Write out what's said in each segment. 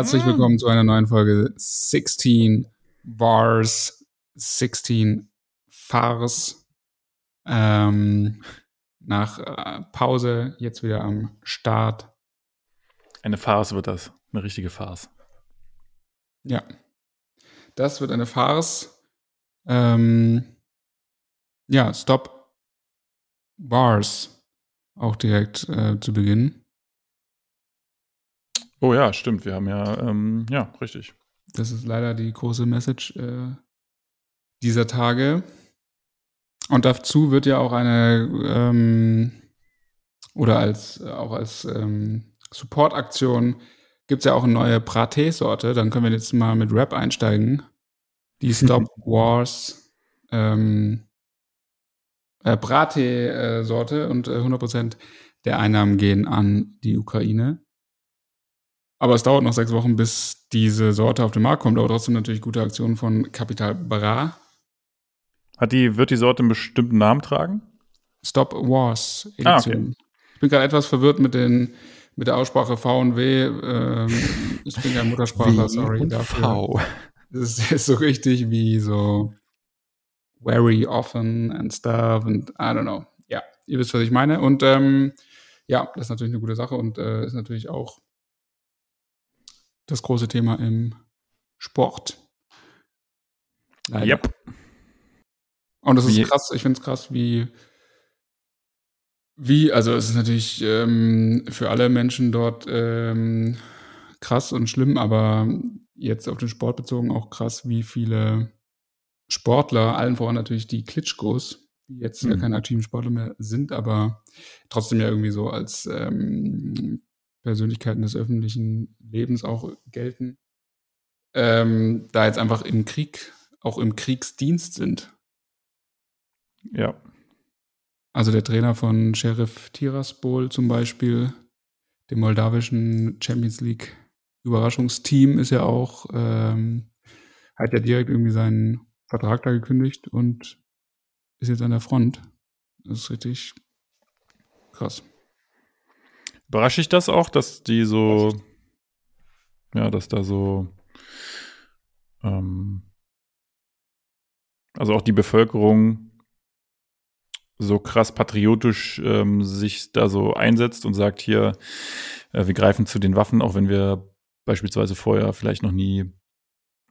Herzlich willkommen zu einer neuen Folge 16 Bars, 16 Fars. Ähm, nach äh, Pause jetzt wieder am Start. Eine Farce wird das. Eine richtige Farce. Ja. Das wird eine Farce. Ähm, ja, Stop Bars. Auch direkt äh, zu Beginn. Oh ja, stimmt. Wir haben ja, ähm, ja, richtig. Das ist leider die große Message äh, dieser Tage. Und dazu wird ja auch eine ähm, oder als auch als ähm, Support-Aktion gibt es ja auch eine neue Braté-Sorte. Dann können wir jetzt mal mit Rap einsteigen. Die Stop Wars ähm, äh, Braté-Sorte und äh, 100% der Einnahmen gehen an die Ukraine. Aber es dauert noch sechs Wochen, bis diese Sorte auf den Markt kommt. Aber trotzdem natürlich gute Aktion von Capital Bra. Hat die, wird die Sorte einen bestimmten Namen tragen? Stop Wars Edition. Ah, okay. Ich bin gerade etwas verwirrt mit, den, mit der Aussprache V und W. Ähm, ich bin kein Muttersprachler, sorry dafür. V. Es ist so richtig wie so very often and stuff and I don't know. Ja, ihr wisst, was ich meine. Und ähm, ja, das ist natürlich eine gute Sache und äh, ist natürlich auch das große Thema im Sport. Leider. Yep. Und das ist wie, krass, ich finde es krass, wie, wie, also es ist natürlich ähm, für alle Menschen dort ähm, krass und schlimm, aber jetzt auf den Sport bezogen auch krass, wie viele Sportler, allen voran natürlich die Klitschkos, die jetzt mhm. ja keine aktiven Sportler mehr sind, aber trotzdem ja irgendwie so als ähm, Persönlichkeiten des öffentlichen Lebens auch gelten, ähm, da jetzt einfach im Krieg, auch im Kriegsdienst sind. Ja. Also der Trainer von Sheriff Tiraspol zum Beispiel, dem moldawischen Champions League Überraschungsteam, ist ja auch, ähm, hat ja direkt irgendwie seinen Vertrag da gekündigt und ist jetzt an der Front. Das ist richtig krass. Überrascht dich das auch, dass die so, ja, dass da so, ähm, also auch die Bevölkerung so krass patriotisch ähm, sich da so einsetzt und sagt hier, äh, wir greifen zu den Waffen, auch wenn wir beispielsweise vorher vielleicht noch nie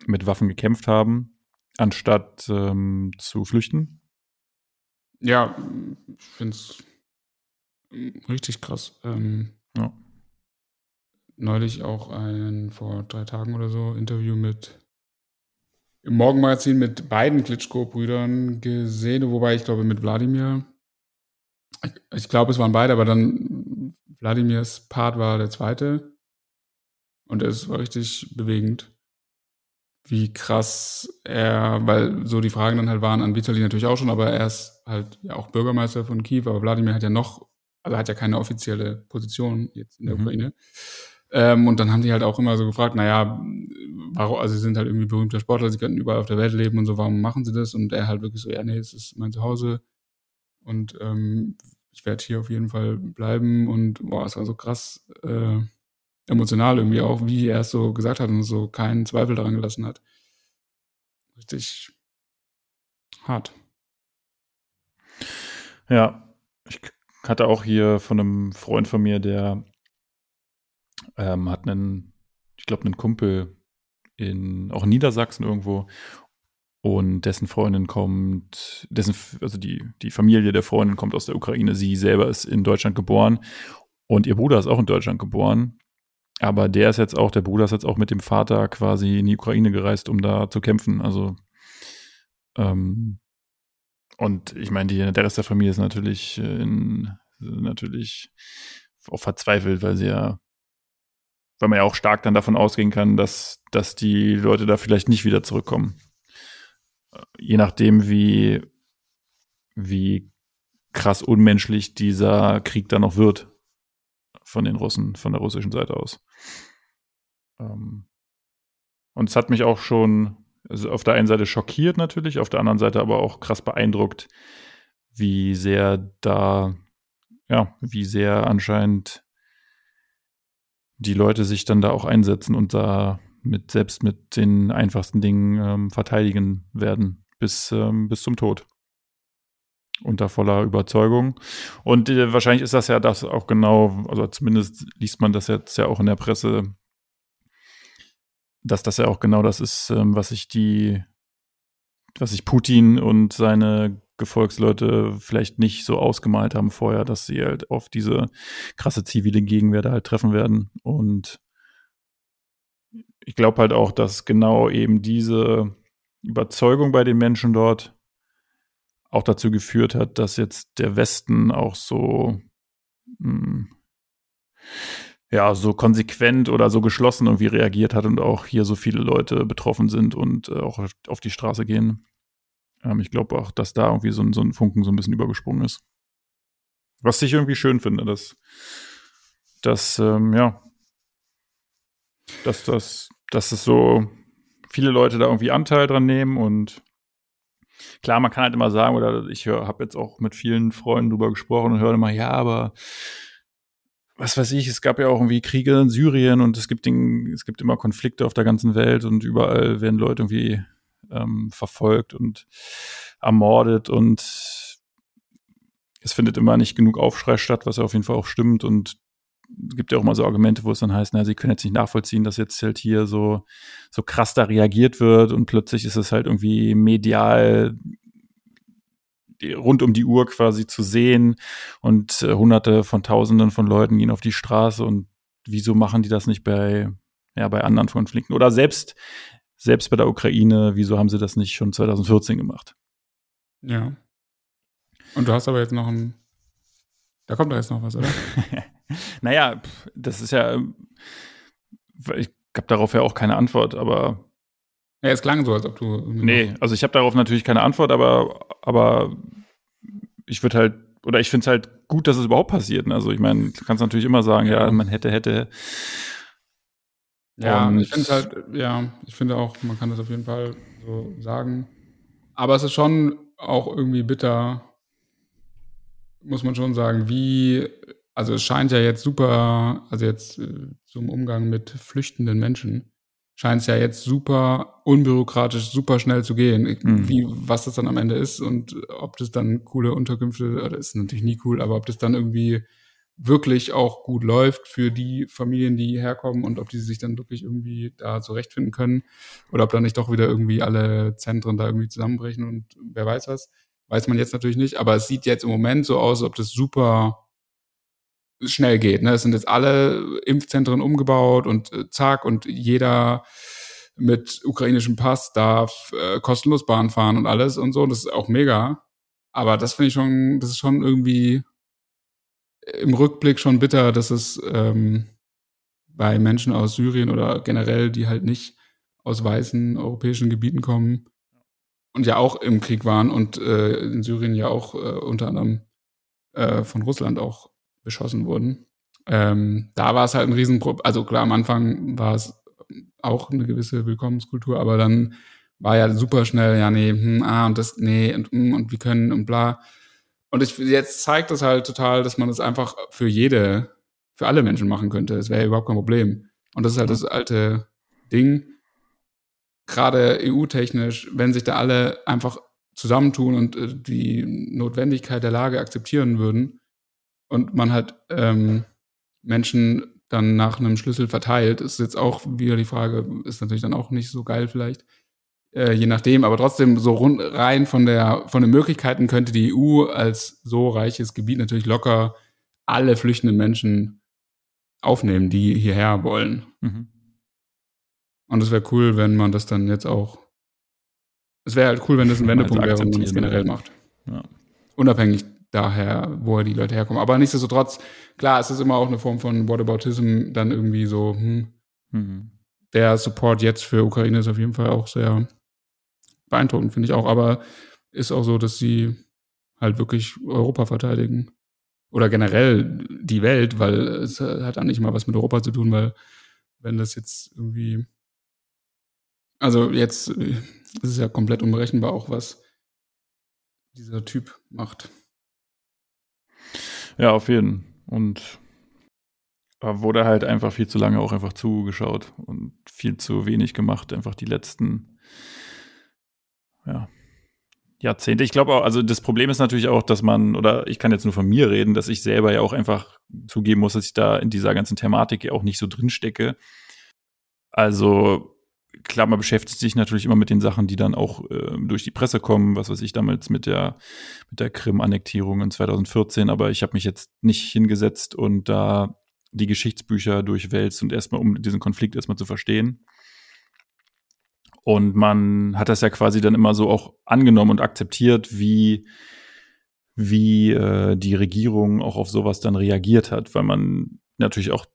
mit Waffen gekämpft haben, anstatt ähm, zu flüchten? Ja, ich finde es Richtig krass. Ähm, ja. Neulich auch ein, vor drei Tagen oder so, Interview mit im Morgenmagazin mit beiden Klitschko-Brüdern gesehen, wobei ich glaube mit Wladimir. Ich, ich glaube, es waren beide, aber dann Wladimirs Part war der zweite. Und es war richtig bewegend, wie krass er, weil so die Fragen dann halt waren an Vitali natürlich auch schon, aber er ist halt ja auch Bürgermeister von Kiew, aber Wladimir hat ja noch also hat ja keine offizielle Position jetzt in der mhm. Ukraine. Ähm, und dann haben die halt auch immer so gefragt, naja, warum, also sie sind halt irgendwie berühmter Sportler, sie könnten überall auf der Welt leben und so, warum machen sie das? Und er halt wirklich so, ja, nee, es ist mein Zuhause und ähm, ich werde hier auf jeden Fall bleiben und boah, es war so krass äh, emotional irgendwie auch, wie er es so gesagt hat und so keinen Zweifel daran gelassen hat. Richtig hart. Ja, ich hatte auch hier von einem Freund von mir, der ähm, hat einen, ich glaube, einen Kumpel in auch in Niedersachsen irgendwo und dessen Freundin kommt, dessen, also die, die Familie der Freundin kommt aus der Ukraine. Sie selber ist in Deutschland geboren und ihr Bruder ist auch in Deutschland geboren. Aber der ist jetzt auch, der Bruder ist jetzt auch mit dem Vater quasi in die Ukraine gereist, um da zu kämpfen. Also ähm, und ich meine, die, der Rest der Familie ist natürlich, äh, in, natürlich auch verzweifelt, weil sie ja, weil man ja auch stark dann davon ausgehen kann, dass, dass die Leute da vielleicht nicht wieder zurückkommen. Je nachdem, wie, wie krass unmenschlich dieser Krieg dann noch wird von den Russen, von der russischen Seite aus. Ähm, und es hat mich auch schon also auf der einen Seite schockiert natürlich, auf der anderen Seite aber auch krass beeindruckt, wie sehr da, ja, wie sehr anscheinend die Leute sich dann da auch einsetzen und da mit selbst mit den einfachsten Dingen ähm, verteidigen werden bis, ähm, bis zum Tod. Unter voller Überzeugung. Und äh, wahrscheinlich ist das ja das auch genau, also zumindest liest man das jetzt ja auch in der Presse, dass das ja auch genau das ist, ähm, was sich die, was sich Putin und seine Gefolgsleute vielleicht nicht so ausgemalt haben vorher, dass sie halt auf diese krasse zivile Gegenwehr halt treffen werden. Und ich glaube halt auch, dass genau eben diese Überzeugung bei den Menschen dort auch dazu geführt hat, dass jetzt der Westen auch so mh, hm, ja, so konsequent oder so geschlossen irgendwie reagiert hat und auch hier so viele Leute betroffen sind und äh, auch auf die Straße gehen. Ähm, ich glaube auch, dass da irgendwie so ein, so ein Funken so ein bisschen übergesprungen ist. Was ich irgendwie schön finde, dass, dass ähm, ja, dass das, dass es so viele Leute da irgendwie Anteil dran nehmen und klar, man kann halt immer sagen, oder ich habe jetzt auch mit vielen Freunden drüber gesprochen und höre immer, ja, aber was weiß ich, es gab ja auch irgendwie Kriege in Syrien und es gibt, den, es gibt immer Konflikte auf der ganzen Welt und überall werden Leute irgendwie ähm, verfolgt und ermordet und es findet immer nicht genug Aufschrei statt, was ja auf jeden Fall auch stimmt und es gibt ja auch mal so Argumente, wo es dann heißt, na, sie können jetzt nicht nachvollziehen, dass jetzt halt hier so, so krass da reagiert wird und plötzlich ist es halt irgendwie medial rund um die Uhr quasi zu sehen und äh, hunderte von tausenden von Leuten gehen auf die Straße und wieso machen die das nicht bei, ja, bei anderen Konflikten oder selbst selbst bei der Ukraine, wieso haben sie das nicht schon 2014 gemacht? Ja. Und du hast aber jetzt noch ein. Da kommt doch jetzt noch was, oder? naja, das ist ja. Ich habe darauf ja auch keine Antwort, aber. Ja, es klang so, als ob du. Nee, also ich habe darauf natürlich keine Antwort, aber, aber ich würde halt, oder ich finde es halt gut, dass es überhaupt passiert. Ne? Also ich meine, du kannst natürlich immer sagen, ja, man hätte, hätte. Ja, und ich finde halt, ja, ich finde auch, man kann das auf jeden Fall so sagen. Aber es ist schon auch irgendwie bitter, muss man schon sagen, wie, also es scheint ja jetzt super, also jetzt äh, zum Umgang mit flüchtenden Menschen, scheint es ja jetzt super unbürokratisch, super schnell zu gehen, mhm. wie, was das dann am Ende ist und ob das dann coole Unterkünfte, oder ist natürlich nie cool, aber ob das dann irgendwie wirklich auch gut läuft für die Familien, die herkommen und ob die sich dann wirklich irgendwie da zurechtfinden können oder ob da nicht doch wieder irgendwie alle Zentren da irgendwie zusammenbrechen und wer weiß was, weiß man jetzt natürlich nicht, aber es sieht jetzt im Moment so aus, ob das super schnell geht. Ne? Es sind jetzt alle Impfzentren umgebaut und äh, zack und jeder mit ukrainischem Pass darf äh, kostenlos Bahn fahren und alles und so. Das ist auch mega. Aber das finde ich schon, das ist schon irgendwie im Rückblick schon bitter, dass es ähm, bei Menschen aus Syrien oder generell, die halt nicht aus weißen europäischen Gebieten kommen und ja auch im Krieg waren und äh, in Syrien ja auch äh, unter anderem äh, von Russland auch beschossen wurden. Ähm, da war es halt ein Riesenproblem. Also klar, am Anfang war es auch eine gewisse Willkommenskultur, aber dann war ja super schnell, ja, nee, hm, ah, und das, nee, und, hm, und wir können und bla. Und ich, jetzt zeigt das halt total, dass man das einfach für jede, für alle Menschen machen könnte. Das wäre ja überhaupt kein Problem. Und das ist halt das alte Ding. Gerade EU-technisch, wenn sich da alle einfach zusammentun und äh, die Notwendigkeit der Lage akzeptieren würden und man halt ähm, Menschen dann nach einem Schlüssel verteilt, ist jetzt auch wieder die Frage, ist natürlich dann auch nicht so geil vielleicht. Äh, je nachdem, aber trotzdem so rund, rein von der von den Möglichkeiten könnte die EU als so reiches Gebiet natürlich locker alle flüchtenden Menschen aufnehmen, die hierher wollen. Mhm. Und es wäre cool, wenn man das dann jetzt auch. Es wäre halt cool, wenn das ein Wendepunkt wäre, wenn man das generell macht. Ja. Unabhängig daher, woher die Leute herkommen. Aber nichtsdestotrotz, klar, es ist immer auch eine Form von Whataboutism, dann irgendwie so, hm, mhm. der Support jetzt für Ukraine ist auf jeden Fall auch sehr beeindruckend, finde ich auch. Aber ist auch so, dass sie halt wirklich Europa verteidigen. Oder generell die Welt, weil es hat dann nicht mal was mit Europa zu tun, weil wenn das jetzt irgendwie. Also jetzt ist es ja komplett unberechenbar auch, was dieser Typ macht. Ja, auf jeden. Und wurde halt einfach viel zu lange auch einfach zugeschaut und viel zu wenig gemacht, einfach die letzten ja, Jahrzehnte. Ich glaube auch, also das Problem ist natürlich auch, dass man, oder ich kann jetzt nur von mir reden, dass ich selber ja auch einfach zugeben muss, dass ich da in dieser ganzen Thematik ja auch nicht so drin stecke. Also klar, man beschäftigt sich natürlich immer mit den Sachen, die dann auch äh, durch die Presse kommen, was weiß ich damals mit der, mit der Krim-Annektierung in 2014, aber ich habe mich jetzt nicht hingesetzt und da die Geschichtsbücher durchwälzt und erstmal, um diesen Konflikt erstmal zu verstehen. Und man hat das ja quasi dann immer so auch angenommen und akzeptiert, wie, wie äh, die Regierung auch auf sowas dann reagiert hat, weil man natürlich auch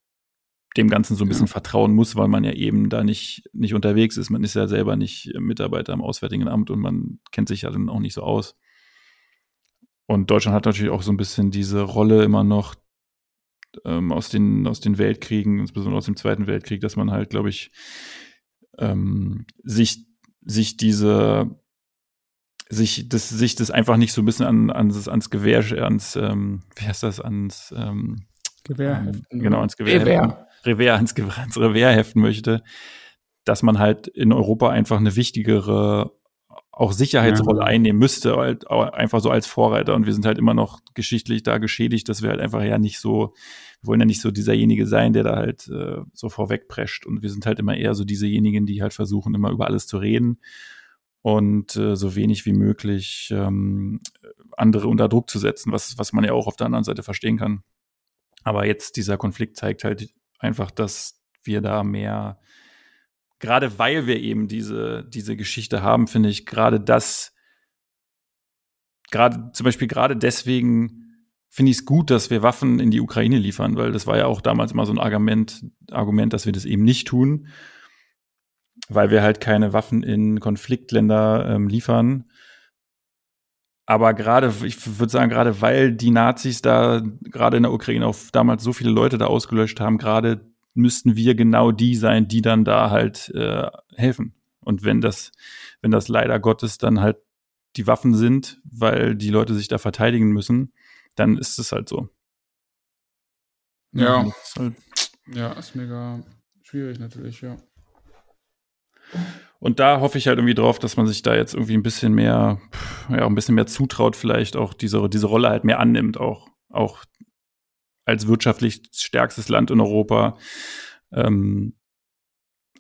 dem Ganzen so ein bisschen ja. vertrauen muss, weil man ja eben da nicht, nicht unterwegs ist. Man ist ja selber nicht Mitarbeiter im Auswärtigen Amt und man kennt sich ja dann auch nicht so aus. Und Deutschland hat natürlich auch so ein bisschen diese Rolle immer noch ähm, aus, den, aus den Weltkriegen, insbesondere aus dem Zweiten Weltkrieg, dass man halt, glaube ich, ähm, sich, sich diese, sich das, sich das einfach nicht so ein bisschen an, ans, ans Gewehr, ans, ähm, wie heißt das, ans ähm, Gewehr ähm, genau, ans Gewehr, Gewehr. Revier, ans, ans Revier heften möchte, dass man halt in Europa einfach eine wichtigere auch Sicherheitsrolle ja. einnehmen müsste, halt einfach so als Vorreiter. Und wir sind halt immer noch geschichtlich da geschädigt, dass wir halt einfach ja nicht so, wir wollen ja nicht so dieserjenige sein, der da halt äh, so vorwegprescht. Und wir sind halt immer eher so diesejenigen, die halt versuchen, immer über alles zu reden und äh, so wenig wie möglich ähm, andere unter Druck zu setzen, was, was man ja auch auf der anderen Seite verstehen kann. Aber jetzt dieser Konflikt zeigt halt einfach, dass wir da mehr, gerade weil wir eben diese, diese Geschichte haben, finde ich gerade das, gerade zum Beispiel gerade deswegen finde ich es gut, dass wir Waffen in die Ukraine liefern, weil das war ja auch damals immer so ein Argument, Argument, dass wir das eben nicht tun, weil wir halt keine Waffen in Konfliktländer ähm, liefern, aber gerade, ich würde sagen, gerade weil die Nazis da gerade in der Ukraine auch damals so viele Leute da ausgelöscht haben, gerade müssten wir genau die sein, die dann da halt äh, helfen. Und wenn das, wenn das leider Gottes dann halt die Waffen sind, weil die Leute sich da verteidigen müssen, dann ist es halt so. Ja. Ja, ist, halt ja, ist mega schwierig natürlich, ja. Und da hoffe ich halt irgendwie drauf, dass man sich da jetzt irgendwie ein bisschen mehr, ja, ein bisschen mehr zutraut, vielleicht auch diese, diese Rolle halt mehr annimmt, auch, auch als wirtschaftlich stärkstes Land in Europa, ähm,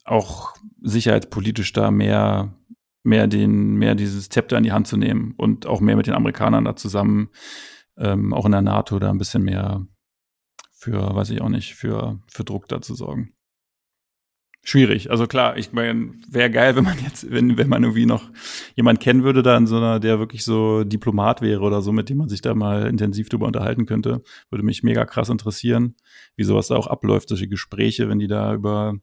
auch sicherheitspolitisch da mehr, mehr den, mehr dieses Zepter in die Hand zu nehmen und auch mehr mit den Amerikanern da zusammen, ähm, auch in der NATO da ein bisschen mehr für, weiß ich auch nicht, für, für Druck da zu sorgen schwierig. Also klar, ich meine, wäre geil, wenn man jetzt, wenn, wenn man irgendwie noch jemand kennen würde, da in so einer, der wirklich so Diplomat wäre oder so, mit dem man sich da mal intensiv drüber unterhalten könnte. Würde mich mega krass interessieren, wie sowas da auch abläuft, solche Gespräche, wenn die da über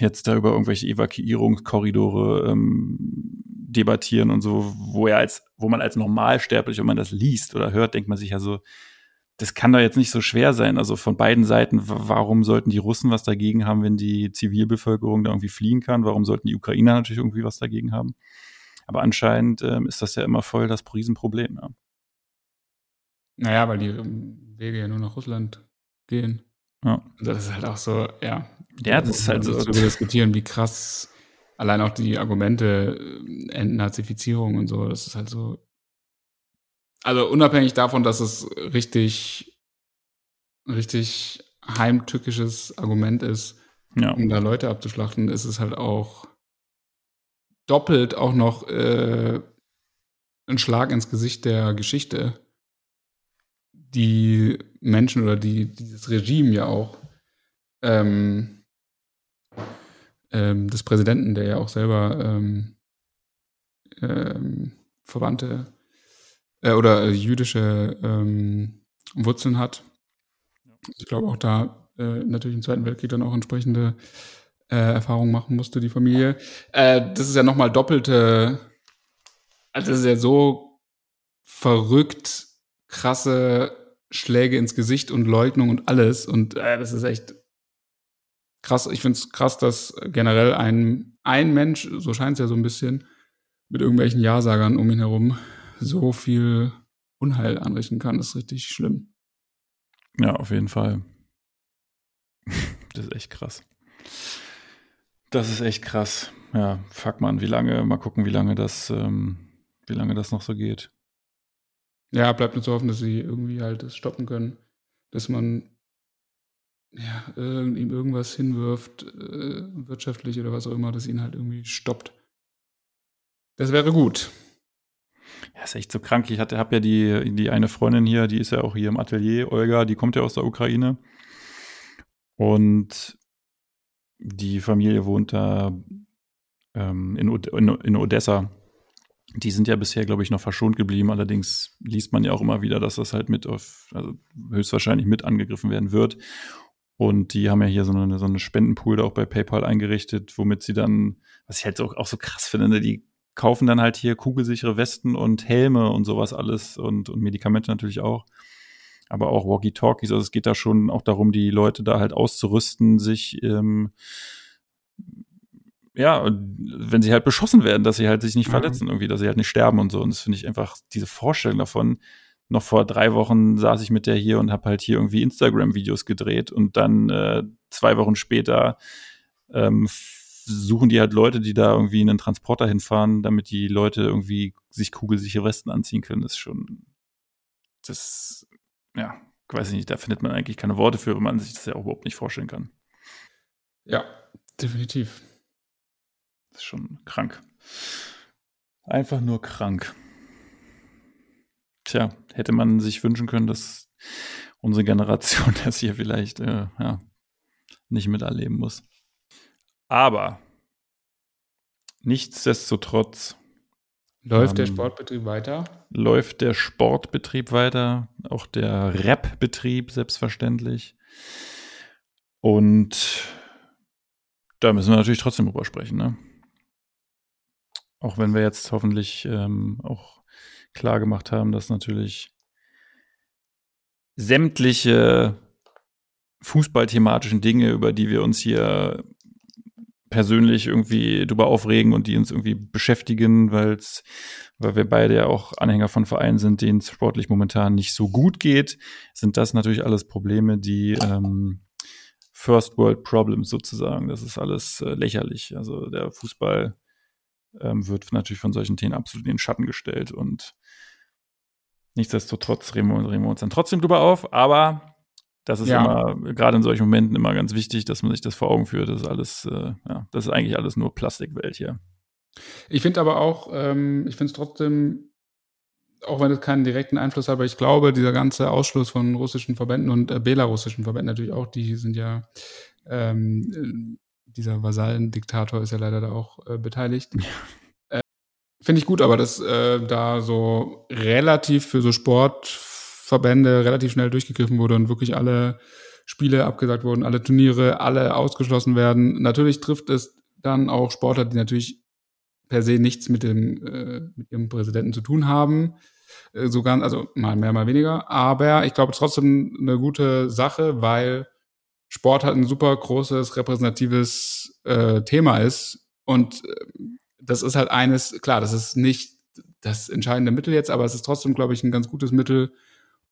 jetzt da über irgendwelche Evakuierungskorridore ähm, debattieren und so, wo er als, wo man als Normalsterblich, wenn man das liest oder hört, denkt man sich ja so, das kann doch jetzt nicht so schwer sein. Also von beiden Seiten, warum sollten die Russen was dagegen haben, wenn die Zivilbevölkerung da irgendwie fliehen kann? Warum sollten die Ukrainer natürlich irgendwie was dagegen haben? Aber anscheinend ähm, ist das ja immer voll das Riesenproblem. Ja. Naja, weil die ähm, Wege ja nur nach Russland gehen. Ja. Das ist halt auch so, ja. Ja, das ist halt so. Zu diskutieren, wie krass allein auch die Argumente, äh, Entnazifizierung und so, das ist halt so also unabhängig davon, dass es richtig, richtig heimtückisches Argument ist, ja. um da Leute abzuschlachten, ist es halt auch doppelt auch noch äh, ein Schlag ins Gesicht der Geschichte, die Menschen oder die, dieses Regime ja auch ähm, ähm, des Präsidenten, der ja auch selber ähm, ähm Verwandte äh, oder äh, jüdische ähm, Wurzeln hat. Ich glaube auch da äh, natürlich im Zweiten Weltkrieg dann auch entsprechende äh, Erfahrungen machen musste, die Familie. Äh, das ist ja nochmal doppelte, also das ist ja so verrückt krasse Schläge ins Gesicht und Leugnung und alles. Und äh, das ist echt krass. Ich finde es krass, dass generell ein, ein Mensch, so scheint es ja so ein bisschen, mit irgendwelchen Ja-Sagern um ihn herum so viel Unheil anrichten kann, ist richtig schlimm. Ja, auf jeden Fall. Das ist echt krass. Das ist echt krass. Ja, fuck man, wie lange, mal gucken, wie lange das, ähm, wie lange das noch so geht. Ja, bleibt nur zu hoffen, dass sie irgendwie halt das stoppen können. Dass man ja, ihm irgendwas hinwirft, äh, wirtschaftlich oder was auch immer, das ihn halt irgendwie stoppt. Das wäre gut. Ja, ist echt so krank. Ich habe ja die, die eine Freundin hier, die ist ja auch hier im Atelier, Olga, die kommt ja aus der Ukraine. Und die Familie wohnt da ähm, in, in, in Odessa. Die sind ja bisher, glaube ich, noch verschont geblieben. Allerdings liest man ja auch immer wieder, dass das halt mit auf, also höchstwahrscheinlich mit angegriffen werden wird. Und die haben ja hier so eine, so eine Spendenpool da auch bei PayPal eingerichtet, womit sie dann, was ich halt auch, auch so krass finde, ne, die kaufen dann halt hier kugelsichere Westen und Helme und sowas alles und, und Medikamente natürlich auch. Aber auch Walkie-Talkies. Also es geht da schon auch darum, die Leute da halt auszurüsten, sich ähm, ja, wenn sie halt beschossen werden, dass sie halt sich nicht mhm. verletzen irgendwie, dass sie halt nicht sterben und so. Und das finde ich einfach diese Vorstellung davon. Noch vor drei Wochen saß ich mit der hier und habe halt hier irgendwie Instagram-Videos gedreht und dann äh, zwei Wochen später ähm, suchen die halt Leute, die da irgendwie in einen Transporter hinfahren, damit die Leute irgendwie sich kugelsichere Westen anziehen können. Das ist schon, das, ja, weiß ich nicht, da findet man eigentlich keine Worte für, wenn man sich das ja auch überhaupt nicht vorstellen kann. Ja, definitiv. Das ist schon krank. Einfach nur krank. Tja, hätte man sich wünschen können, dass unsere Generation das hier vielleicht äh, ja, nicht miterleben muss. Aber nichtsdestotrotz läuft ähm, der Sportbetrieb weiter. Läuft der Sportbetrieb weiter, auch der Rap-Betrieb selbstverständlich. Und da müssen wir natürlich trotzdem drüber sprechen, ne? Auch wenn wir jetzt hoffentlich ähm, auch klar gemacht haben, dass natürlich sämtliche fußballthematischen Dinge, über die wir uns hier persönlich irgendwie drüber aufregen und die uns irgendwie beschäftigen, weil's, weil wir beide ja auch Anhänger von Vereinen sind, denen es sportlich momentan nicht so gut geht, sind das natürlich alles Probleme, die ähm, First World Problems sozusagen. Das ist alles äh, lächerlich. Also der Fußball ähm, wird natürlich von solchen Themen absolut in den Schatten gestellt und nichtsdestotrotz reden wir, reden wir uns dann trotzdem drüber auf, aber das ist ja. immer, gerade in solchen Momenten, immer ganz wichtig, dass man sich das vor Augen führt. Das ist alles, äh, ja, das ist eigentlich alles nur Plastikwelt hier. Ich finde aber auch, ähm, ich finde es trotzdem, auch wenn es keinen direkten Einfluss hat, aber ich glaube, dieser ganze Ausschluss von russischen Verbänden und äh, belarussischen Verbänden natürlich auch, die sind ja, ähm, dieser Vasallendiktator ist ja leider da auch äh, beteiligt. Äh, finde ich gut, aber dass äh, da so relativ für so Sport Verbände relativ schnell durchgegriffen wurde und wirklich alle Spiele abgesagt wurden, alle Turniere, alle ausgeschlossen werden. Natürlich trifft es dann auch Sportler, die natürlich per se nichts mit dem äh, mit ihrem Präsidenten zu tun haben. Äh, so also mal mehr, mal weniger. Aber ich glaube trotzdem eine gute Sache, weil Sport halt ein super großes repräsentatives äh, Thema ist. Und äh, das ist halt eines, klar, das ist nicht das entscheidende Mittel jetzt, aber es ist trotzdem, glaube ich, ein ganz gutes Mittel,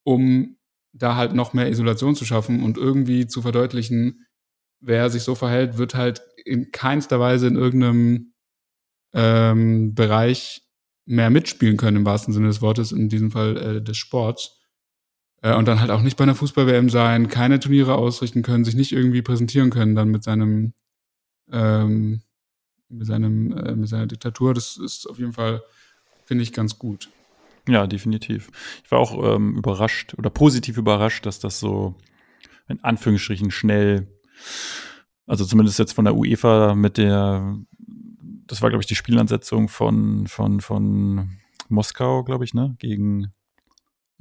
um da halt noch mehr Isolation zu schaffen und irgendwie zu verdeutlichen, wer sich so verhält, wird halt in keinster Weise in irgendeinem ähm, Bereich mehr mitspielen können, im wahrsten Sinne des Wortes, in diesem Fall äh, des Sports. Äh, und dann halt auch nicht bei einer Fußball-WM sein, keine Turniere ausrichten können, sich nicht irgendwie präsentieren können dann mit seinem, ähm, mit seinem, äh, mit seiner Diktatur. Das ist auf jeden Fall, finde ich, ganz gut. Ja, definitiv. Ich war auch ähm, überrascht oder positiv überrascht, dass das so in Anführungsstrichen schnell, also zumindest jetzt von der UEFA mit der, das war glaube ich die Spielansetzung von von von Moskau, glaube ich, ne, gegen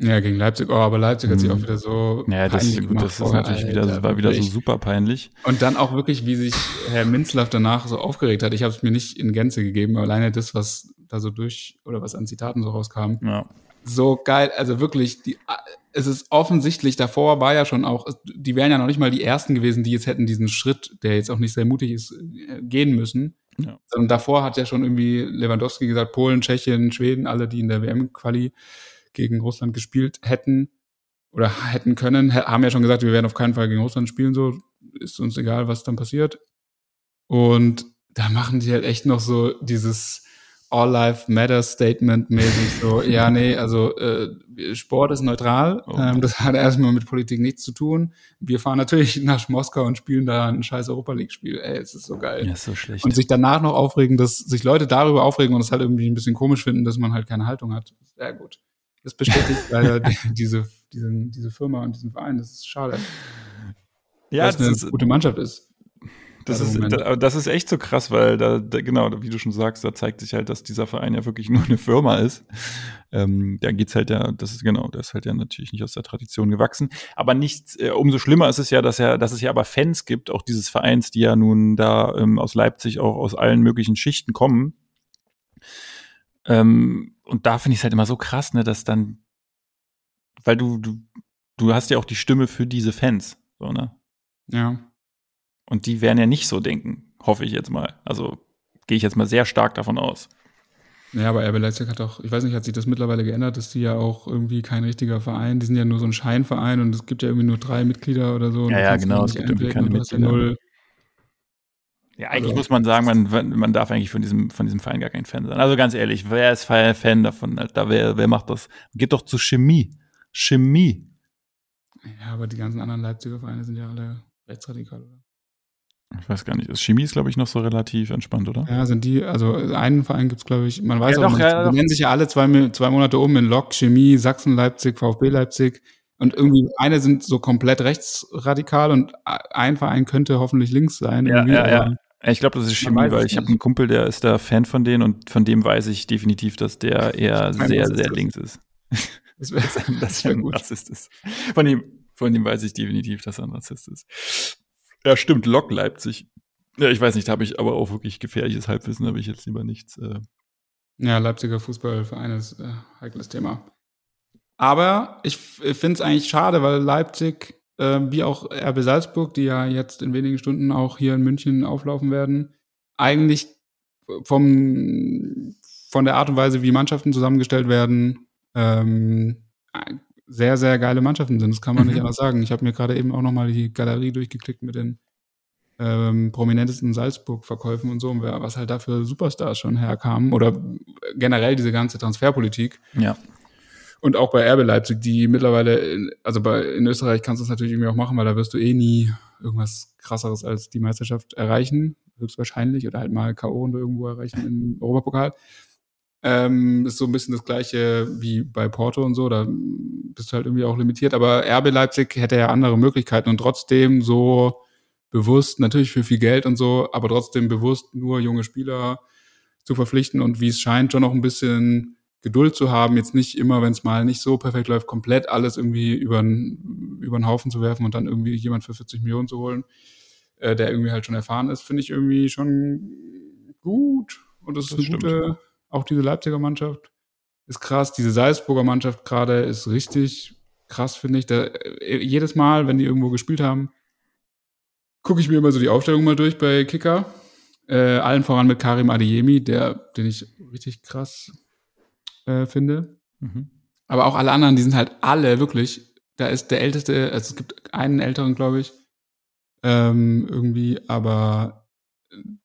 ja, gegen Leipzig. Oh, aber Leipzig hat sich auch mhm. wieder so. Ja, das, gut, das ist natürlich Alter, wieder, war wieder so super peinlich. Und dann auch wirklich, wie sich Herr Minzlaff danach so aufgeregt hat. Ich habe es mir nicht in Gänze gegeben, aber alleine das, was da so durch oder was an Zitaten so rauskam. Ja. So geil, also wirklich, die, es ist offensichtlich, davor war ja schon auch, die wären ja noch nicht mal die ersten gewesen, die jetzt hätten diesen Schritt, der jetzt auch nicht sehr mutig ist, äh, gehen müssen. Ja. Sondern davor hat ja schon irgendwie Lewandowski gesagt, Polen, Tschechien, Schweden, alle, die in der WM-Quali gegen Russland gespielt hätten oder hätten können, haben ja schon gesagt, wir werden auf keinen Fall gegen Russland spielen, so ist uns egal, was dann passiert. Und da machen die halt echt noch so dieses All Life Matter Statement mäßig so, ja, nee, also äh, Sport ist neutral, oh. ähm, das hat erstmal mit Politik nichts zu tun. Wir fahren natürlich nach Moskau und spielen da ein scheiß Europa League Spiel. Ey, es ist so geil. Ja, ist so schlecht. Und sich danach noch aufregen, dass sich Leute darüber aufregen und es halt irgendwie ein bisschen komisch finden, dass man halt keine Haltung hat. Sehr gut. Das bestätigt leider diese, diese, diese Firma und diesen Verein. Das ist schade. Ja, weil es eine ist, gute Mannschaft ist. Das ist, das ist echt so krass, weil da, da, genau, wie du schon sagst, da zeigt sich halt, dass dieser Verein ja wirklich nur eine Firma ist. Ähm, da geht's halt ja, das ist genau, der ist halt ja natürlich nicht aus der Tradition gewachsen. Aber nichts, äh, umso schlimmer ist es ja, dass ja, dass es ja aber Fans gibt, auch dieses Vereins, die ja nun da ähm, aus Leipzig auch aus allen möglichen Schichten kommen. Ähm, und da finde ich es halt immer so krass, ne, dass dann, weil du, du, du hast ja auch die Stimme für diese Fans, so, ne? Ja. Und die werden ja nicht so denken, hoffe ich jetzt mal. Also gehe ich jetzt mal sehr stark davon aus. Ja, aber RB Leipzig hat auch, ich weiß nicht, hat sich das mittlerweile geändert, dass die ja auch irgendwie kein richtiger Verein, die sind ja nur so ein Scheinverein und es gibt ja irgendwie nur drei Mitglieder oder so. Ja, ja, genau, es gibt irgendwie keine Mitglieder. Ja, eigentlich also, muss man sagen, man, man darf eigentlich von diesem, von diesem Verein gar kein Fan sein. Also ganz ehrlich, wer ist Fan davon? Alter? Wer, wer macht das? Geht doch zu Chemie. Chemie. Ja, aber die ganzen anderen Leipziger Vereine sind ja alle rechtsradikal, oder? Ich weiß gar nicht. Chemie ist, glaube ich, noch so relativ entspannt, oder? Ja, sind die, also einen Verein gibt es, glaube ich, man weiß ja, auch, doch, ja, die nennen sich ja alle zwei, zwei Monate um in Lok, Chemie, Sachsen, Leipzig, VfB Leipzig. Und irgendwie eine sind so komplett rechtsradikal und ein Verein könnte hoffentlich links sein. Ja, ja, ja. Ich glaube, das ist Chemie, weil ich habe einen Kumpel, der ist da Fan von denen und von dem weiß ich definitiv, dass der eher sehr, sehr links ist. Das wäre wär ein Rassist ist. Von ihm, von dem weiß ich definitiv, dass er ein Rassist ist. Ja, stimmt, Lok Leipzig. Ja, ich weiß nicht, da habe ich aber auch wirklich gefährliches Halbwissen, habe ich jetzt lieber nichts. Äh. Ja, Leipziger Fußballverein ist äh, heikles Thema. Aber ich finde es eigentlich schade, weil Leipzig, äh, wie auch RB Salzburg, die ja jetzt in wenigen Stunden auch hier in München auflaufen werden, eigentlich vom, von der Art und Weise, wie Mannschaften zusammengestellt werden, ähm, sehr, sehr geile Mannschaften sind. Das kann man mhm. nicht anders sagen. Ich habe mir gerade eben auch nochmal die Galerie durchgeklickt mit den ähm, prominentesten Salzburg-Verkäufen und so, und was halt da für Superstars schon herkamen oder generell diese ganze Transferpolitik. Ja. Und auch bei Erbe Leipzig, die mittlerweile, also bei, in Österreich kannst du es natürlich irgendwie auch machen, weil da wirst du eh nie irgendwas krasseres als die Meisterschaft erreichen, höchstwahrscheinlich, oder halt mal K.O. und irgendwo erreichen im Europapokal. Ähm, ist so ein bisschen das gleiche wie bei Porto und so, da bist du halt irgendwie auch limitiert. Aber RB Leipzig hätte ja andere Möglichkeiten und trotzdem so bewusst, natürlich für viel Geld und so, aber trotzdem bewusst nur junge Spieler zu verpflichten und wie es scheint, schon noch ein bisschen Geduld zu haben, jetzt nicht immer, wenn es mal nicht so perfekt läuft, komplett alles irgendwie über den Haufen zu werfen und dann irgendwie jemand für 40 Millionen zu holen, äh, der irgendwie halt schon erfahren ist, finde ich irgendwie schon gut. Und das, das ist eine stimmt. gute, auch diese Leipziger Mannschaft ist krass. Diese Salzburger Mannschaft gerade ist richtig krass, finde ich. Da, äh, jedes Mal, wenn die irgendwo gespielt haben, gucke ich mir immer so die Aufstellung mal durch bei Kicker. Äh, allen voran mit Karim Adeyemi, der, den ich richtig krass äh, finde. Mhm. Aber auch alle anderen, die sind halt alle wirklich. Da ist der älteste, also es gibt einen älteren, glaube ich, ähm, irgendwie, aber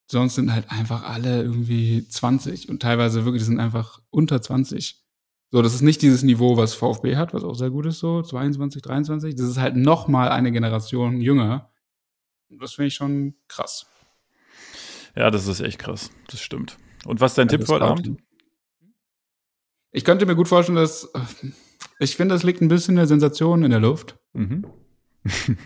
sonst sind halt einfach alle irgendwie 20 und teilweise wirklich sind einfach unter 20. So, das ist nicht dieses Niveau, was VfB hat, was auch sehr gut ist, so 22, 23. Das ist halt noch mal eine Generation jünger. Das finde ich schon krass. Ja, das ist echt krass. Das stimmt. Und was ist dein ja, Tipp heute Abend? Ich könnte mir gut vorstellen, dass ich finde, das liegt ein bisschen der Sensation in der Luft. Mhm.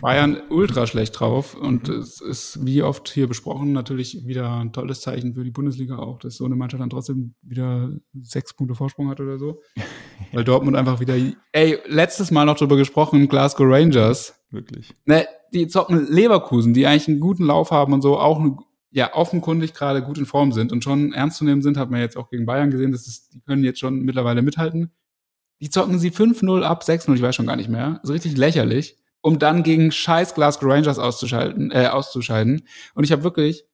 Bayern ultra schlecht drauf und mhm. es ist wie oft hier besprochen natürlich wieder ein tolles Zeichen für die Bundesliga auch, dass so eine Mannschaft dann trotzdem wieder sechs Punkte Vorsprung hat oder so. Weil Dortmund einfach wieder, ey, letztes Mal noch drüber gesprochen, Glasgow Rangers. Wirklich. Ne, die zocken Leverkusen, die eigentlich einen guten Lauf haben und so, auch ja offenkundig gerade gut in Form sind und schon ernst zu nehmen sind, hat man jetzt auch gegen Bayern gesehen, das ist, die können jetzt schon mittlerweile mithalten. Die zocken sie 5-0 ab, 6-0, ich weiß schon gar nicht mehr. So richtig lächerlich um dann gegen scheiß Glasgow Rangers auszuschalten, äh, auszuscheiden. Und ich habe wirklich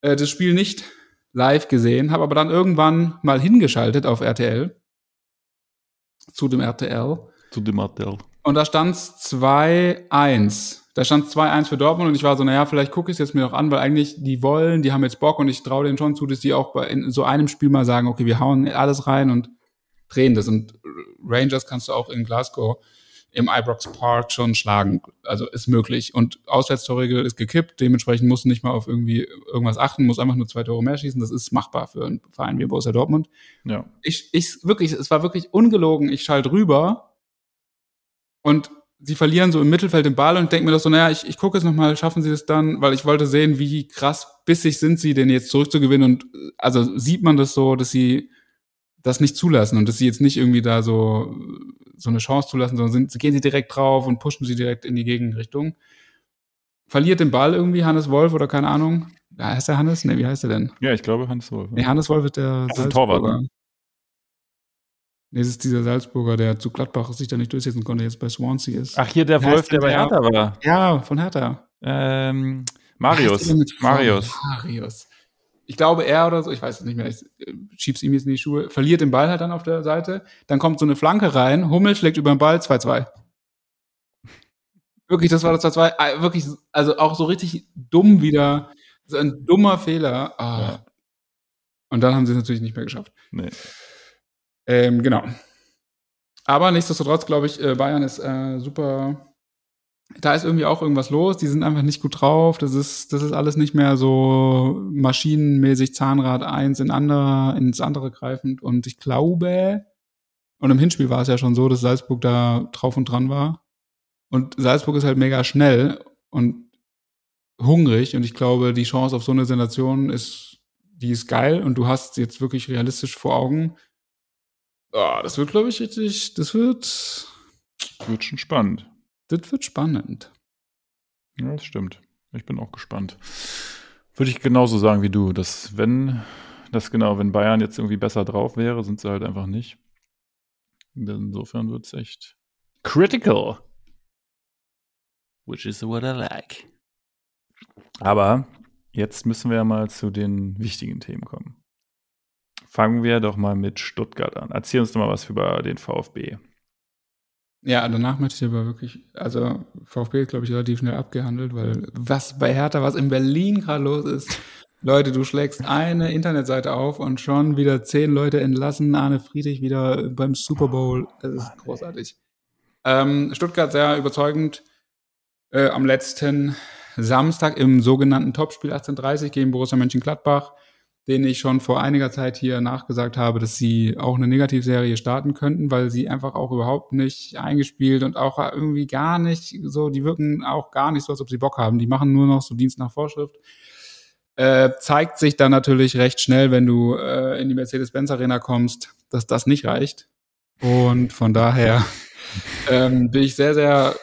äh, das Spiel nicht live gesehen, habe aber dann irgendwann mal hingeschaltet auf RTL. Zu dem RTL. Zu dem RTL. Und da stand 2-1 da stand 2-1 für Dortmund und ich war so, naja, vielleicht gucke ich es jetzt mir noch an, weil eigentlich die wollen, die haben jetzt Bock und ich traue denen schon zu, dass die auch bei in so einem Spiel mal sagen, okay, wir hauen alles rein und drehen das. Und Rangers kannst du auch in Glasgow im Ibrox Park schon schlagen. Also ist möglich. Und Auswärtstorregel ist gekippt, dementsprechend musst du nicht mal auf irgendwie irgendwas achten, muss einfach nur zwei Tore mehr schießen. Das ist machbar für einen Verein wie Borussia Dortmund. Ja. Ich, ich wirklich, es war wirklich ungelogen. Ich schalte rüber und sie verlieren so im Mittelfeld den Ball und denke mir das so, naja, ich, ich gucke jetzt nochmal, schaffen sie das dann, weil ich wollte sehen, wie krass bissig sind sie denn jetzt zurückzugewinnen und also sieht man das so, dass sie das nicht zulassen und dass sie jetzt nicht irgendwie da so, so eine Chance zulassen, sondern sind, gehen sie direkt drauf und pushen sie direkt in die Gegenrichtung. Verliert den Ball irgendwie Hannes Wolf oder keine Ahnung. Ja, heißt der Hannes? Ne, wie heißt er denn? Ja, ich glaube Hannes Wolf. Nee, Hannes Wolf ist der das ist ein Torwart, ne? Nee, es ist dieser Salzburger, der zu Gladbach sich da nicht durchsetzen konnte, jetzt bei Swansea ist. Ach, hier der Wolf, der bei Hertha war. Ja, von Hertha. Ähm, Marius. Marius. Marius. Ich glaube, er oder so, ich weiß es nicht mehr, ich äh, schieb's ihm jetzt in die Schuhe, verliert den Ball halt dann auf der Seite, dann kommt so eine Flanke rein, Hummel schlägt über den Ball, 2-2. Wirklich, das war das 2-2. Ah, wirklich, also auch so richtig dumm wieder. So ein dummer Fehler. Ah. Ja. Und dann haben sie es natürlich nicht mehr geschafft. Nee. Ähm, genau. Aber nichtsdestotrotz glaube ich, äh, Bayern ist äh, super. Da ist irgendwie auch irgendwas los. Die sind einfach nicht gut drauf. Das ist, das ist alles nicht mehr so maschinenmäßig Zahnrad eins in andere, ins andere greifend. Und ich glaube, und im Hinspiel war es ja schon so, dass Salzburg da drauf und dran war. Und Salzburg ist halt mega schnell und hungrig. Und ich glaube, die Chance auf so eine Sensation ist, die ist geil. Und du hast jetzt wirklich realistisch vor Augen, Oh, das wird, glaube ich, richtig. Das wird. Wird schon spannend. Das wird spannend. Ja, das stimmt. Ich bin auch gespannt. Würde ich genauso sagen wie du, dass wenn, das genau, wenn Bayern jetzt irgendwie besser drauf wäre, sind sie halt einfach nicht. Insofern wird es echt critical. Which is what I like. Aber jetzt müssen wir ja mal zu den wichtigen Themen kommen. Fangen wir doch mal mit Stuttgart an. Erzähl uns doch mal was über den VfB. Ja, danach möchte ich aber wirklich, also VfB ist, glaube ich, relativ schnell abgehandelt, weil was bei Hertha, was in Berlin gerade los ist, Leute, du schlägst eine Internetseite auf und schon wieder zehn Leute entlassen, Arne Friedrich wieder beim Super Bowl. Das ist großartig. Ähm, Stuttgart sehr überzeugend äh, am letzten Samstag im sogenannten Topspiel 1830 gegen Borussia Mönchengladbach denen ich schon vor einiger Zeit hier nachgesagt habe, dass sie auch eine Negativserie starten könnten, weil sie einfach auch überhaupt nicht eingespielt und auch irgendwie gar nicht so, die wirken auch gar nicht so, als ob sie Bock haben. Die machen nur noch so Dienst nach Vorschrift. Äh, zeigt sich dann natürlich recht schnell, wenn du äh, in die Mercedes-Benz Arena kommst, dass das nicht reicht. Und von daher ähm, bin ich sehr, sehr,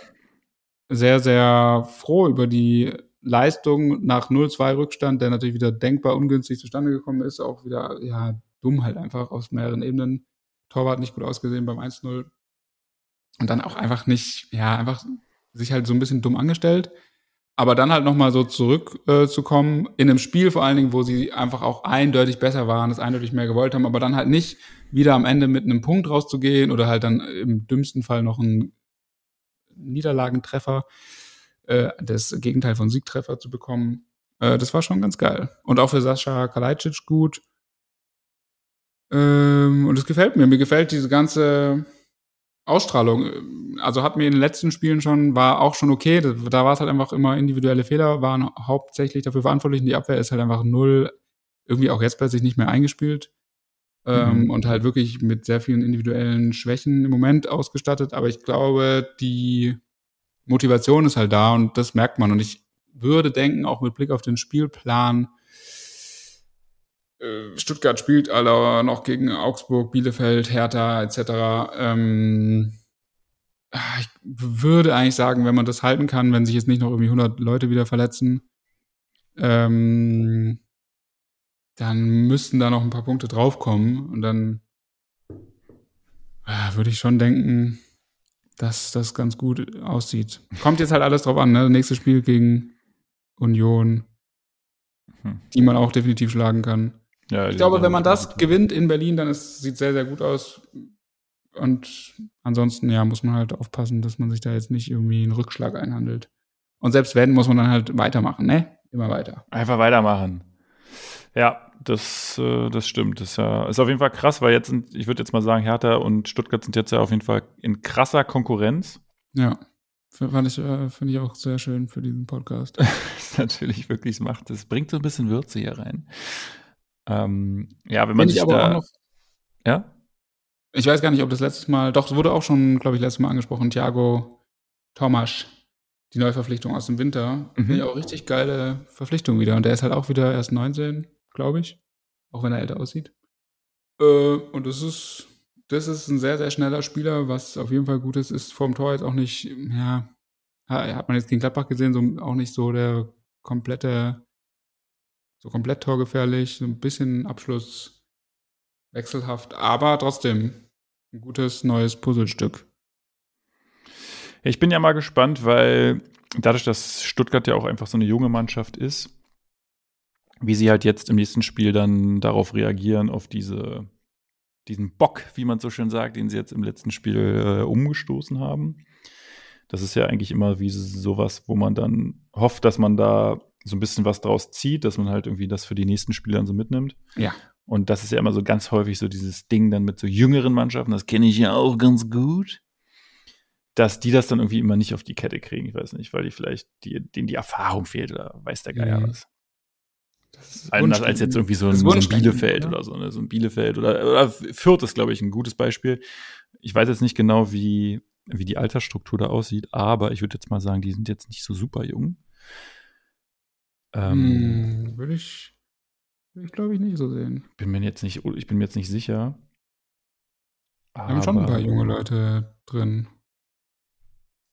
sehr, sehr froh über die Leistung nach 0-2 Rückstand, der natürlich wieder denkbar ungünstig zustande gekommen ist, auch wieder, ja, dumm halt einfach aus mehreren Ebenen. Torwart nicht gut ausgesehen beim 1-0. Und dann auch einfach nicht, ja, einfach sich halt so ein bisschen dumm angestellt. Aber dann halt nochmal so zurückzukommen, äh, in einem Spiel vor allen Dingen, wo sie einfach auch eindeutig besser waren, das eindeutig mehr gewollt haben, aber dann halt nicht wieder am Ende mit einem Punkt rauszugehen oder halt dann im dümmsten Fall noch einen Niederlagentreffer äh, das Gegenteil von Siegtreffer zu bekommen. Äh, das war schon ganz geil. Und auch für Sascha Kalajdzic gut. Ähm, und es gefällt mir. Mir gefällt diese ganze Ausstrahlung. Also hat mir in den letzten Spielen schon, war auch schon okay. Da, da war es halt einfach immer individuelle Fehler, waren hauptsächlich dafür verantwortlich. Und die Abwehr ist halt einfach null, irgendwie auch jetzt plötzlich nicht mehr eingespielt. Ähm, mhm. und halt wirklich mit sehr vielen individuellen Schwächen im Moment ausgestattet. Aber ich glaube, die Motivation ist halt da und das merkt man. Und ich würde denken, auch mit Blick auf den Spielplan, äh, Stuttgart spielt alle noch gegen Augsburg, Bielefeld, Hertha etc. Ähm, ah, ich würde eigentlich sagen, wenn man das halten kann, wenn sich jetzt nicht noch irgendwie 100 Leute wieder verletzen, ähm, dann müssten da noch ein paar Punkte draufkommen und dann äh, würde ich schon denken, dass das ganz gut aussieht. Kommt jetzt halt alles drauf an, ne? Nächstes Spiel gegen Union, hm. die man auch definitiv schlagen kann. Ja, ich glaube, wenn man das gewinnt in Berlin, dann sieht es sehr, sehr gut aus. Und ansonsten, ja, muss man halt aufpassen, dass man sich da jetzt nicht irgendwie einen Rückschlag einhandelt. Und selbst wenn, muss man dann halt weitermachen, ne? Immer weiter. Einfach weitermachen. Ja, das, äh, das stimmt. Das ist, ja, ist auf jeden Fall krass, weil jetzt sind, ich würde jetzt mal sagen, Hertha und Stuttgart sind jetzt ja auf jeden Fall in krasser Konkurrenz. Ja. Fand ich, äh, finde ich auch sehr schön für diesen Podcast. das ist natürlich wirklich, es macht, das bringt so ein bisschen Würze hier rein. Ähm, ja, wenn man Find sich da, noch, ja? Ich weiß gar nicht, ob das letztes Mal, doch, es wurde auch schon, glaube ich, letztes Mal angesprochen, Thiago Tomasch, die Neuverpflichtung aus dem Winter. Mhm. Finde ich auch richtig geile Verpflichtung wieder. Und der ist halt auch wieder erst 19, glaube ich. Auch wenn er älter aussieht. Äh, und das ist, das ist ein sehr, sehr schneller Spieler, was auf jeden Fall gut ist. Ist vorm Tor jetzt auch nicht, ja, hat man jetzt gegen Gladbach gesehen, so auch nicht so der komplette, so komplett torgefährlich, so ein bisschen Abschluss wechselhaft, aber trotzdem ein gutes neues Puzzlestück. Ich bin ja mal gespannt, weil dadurch, dass Stuttgart ja auch einfach so eine junge Mannschaft ist, wie sie halt jetzt im nächsten Spiel dann darauf reagieren, auf diese, diesen Bock, wie man so schön sagt, den sie jetzt im letzten Spiel äh, umgestoßen haben. Das ist ja eigentlich immer wie sowas, wo man dann hofft, dass man da so ein bisschen was draus zieht, dass man halt irgendwie das für die nächsten Spiele dann so mitnimmt. Ja. Und das ist ja immer so ganz häufig so dieses Ding dann mit so jüngeren Mannschaften, das kenne ich ja auch ganz gut, dass die das dann irgendwie immer nicht auf die Kette kriegen. Ich weiß nicht, weil die vielleicht die, denen die Erfahrung fehlt oder weiß der Geier mhm. was. Anders als jetzt irgendwie so ein, so ein Bielefeld oder, oder so, ne? so ein Bielefeld oder, oder Fürth ist, glaube ich, ein gutes Beispiel. Ich weiß jetzt nicht genau, wie, wie die Altersstruktur da aussieht, aber ich würde jetzt mal sagen, die sind jetzt nicht so super jung. Ähm, hm, würde ich ich glaube ich nicht so sehen. Bin mir jetzt nicht, ich bin mir jetzt nicht sicher. Wir haben schon ein paar junge Leute drin.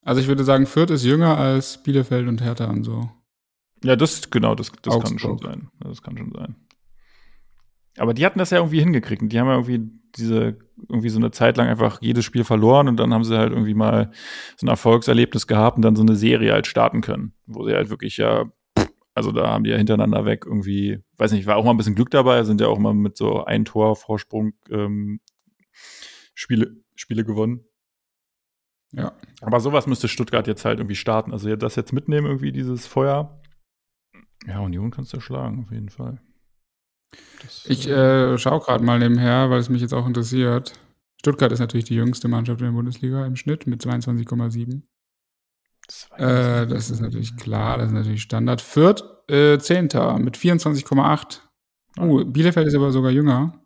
Also ich würde sagen, Fürth ist jünger als Bielefeld und Hertha und so. Ja, das genau, das, das kann schon sein. Das kann schon sein. Aber die hatten das ja irgendwie hingekriegt. Und die haben ja irgendwie diese, irgendwie so eine Zeit lang einfach jedes Spiel verloren und dann haben sie halt irgendwie mal so ein Erfolgserlebnis gehabt und dann so eine Serie halt starten können, wo sie halt wirklich ja also da haben die ja hintereinander weg irgendwie, weiß nicht, war auch mal ein bisschen Glück dabei, sind ja auch mal mit so ein Tor Vorsprung ähm, Spiele, Spiele gewonnen. Ja. Aber sowas müsste Stuttgart jetzt halt irgendwie starten. Also das jetzt mitnehmen, irgendwie dieses Feuer. Ja, Union kannst du schlagen, auf jeden Fall. Das, ich äh, schaue gerade mal nebenher, weil es mich jetzt auch interessiert. Stuttgart ist natürlich die jüngste Mannschaft in der Bundesliga im Schnitt mit 22,7. Äh, das ist natürlich klar, das ist natürlich Standard. Fürth, äh, 10. mit 24,8. Oh, Bielefeld ist aber sogar jünger.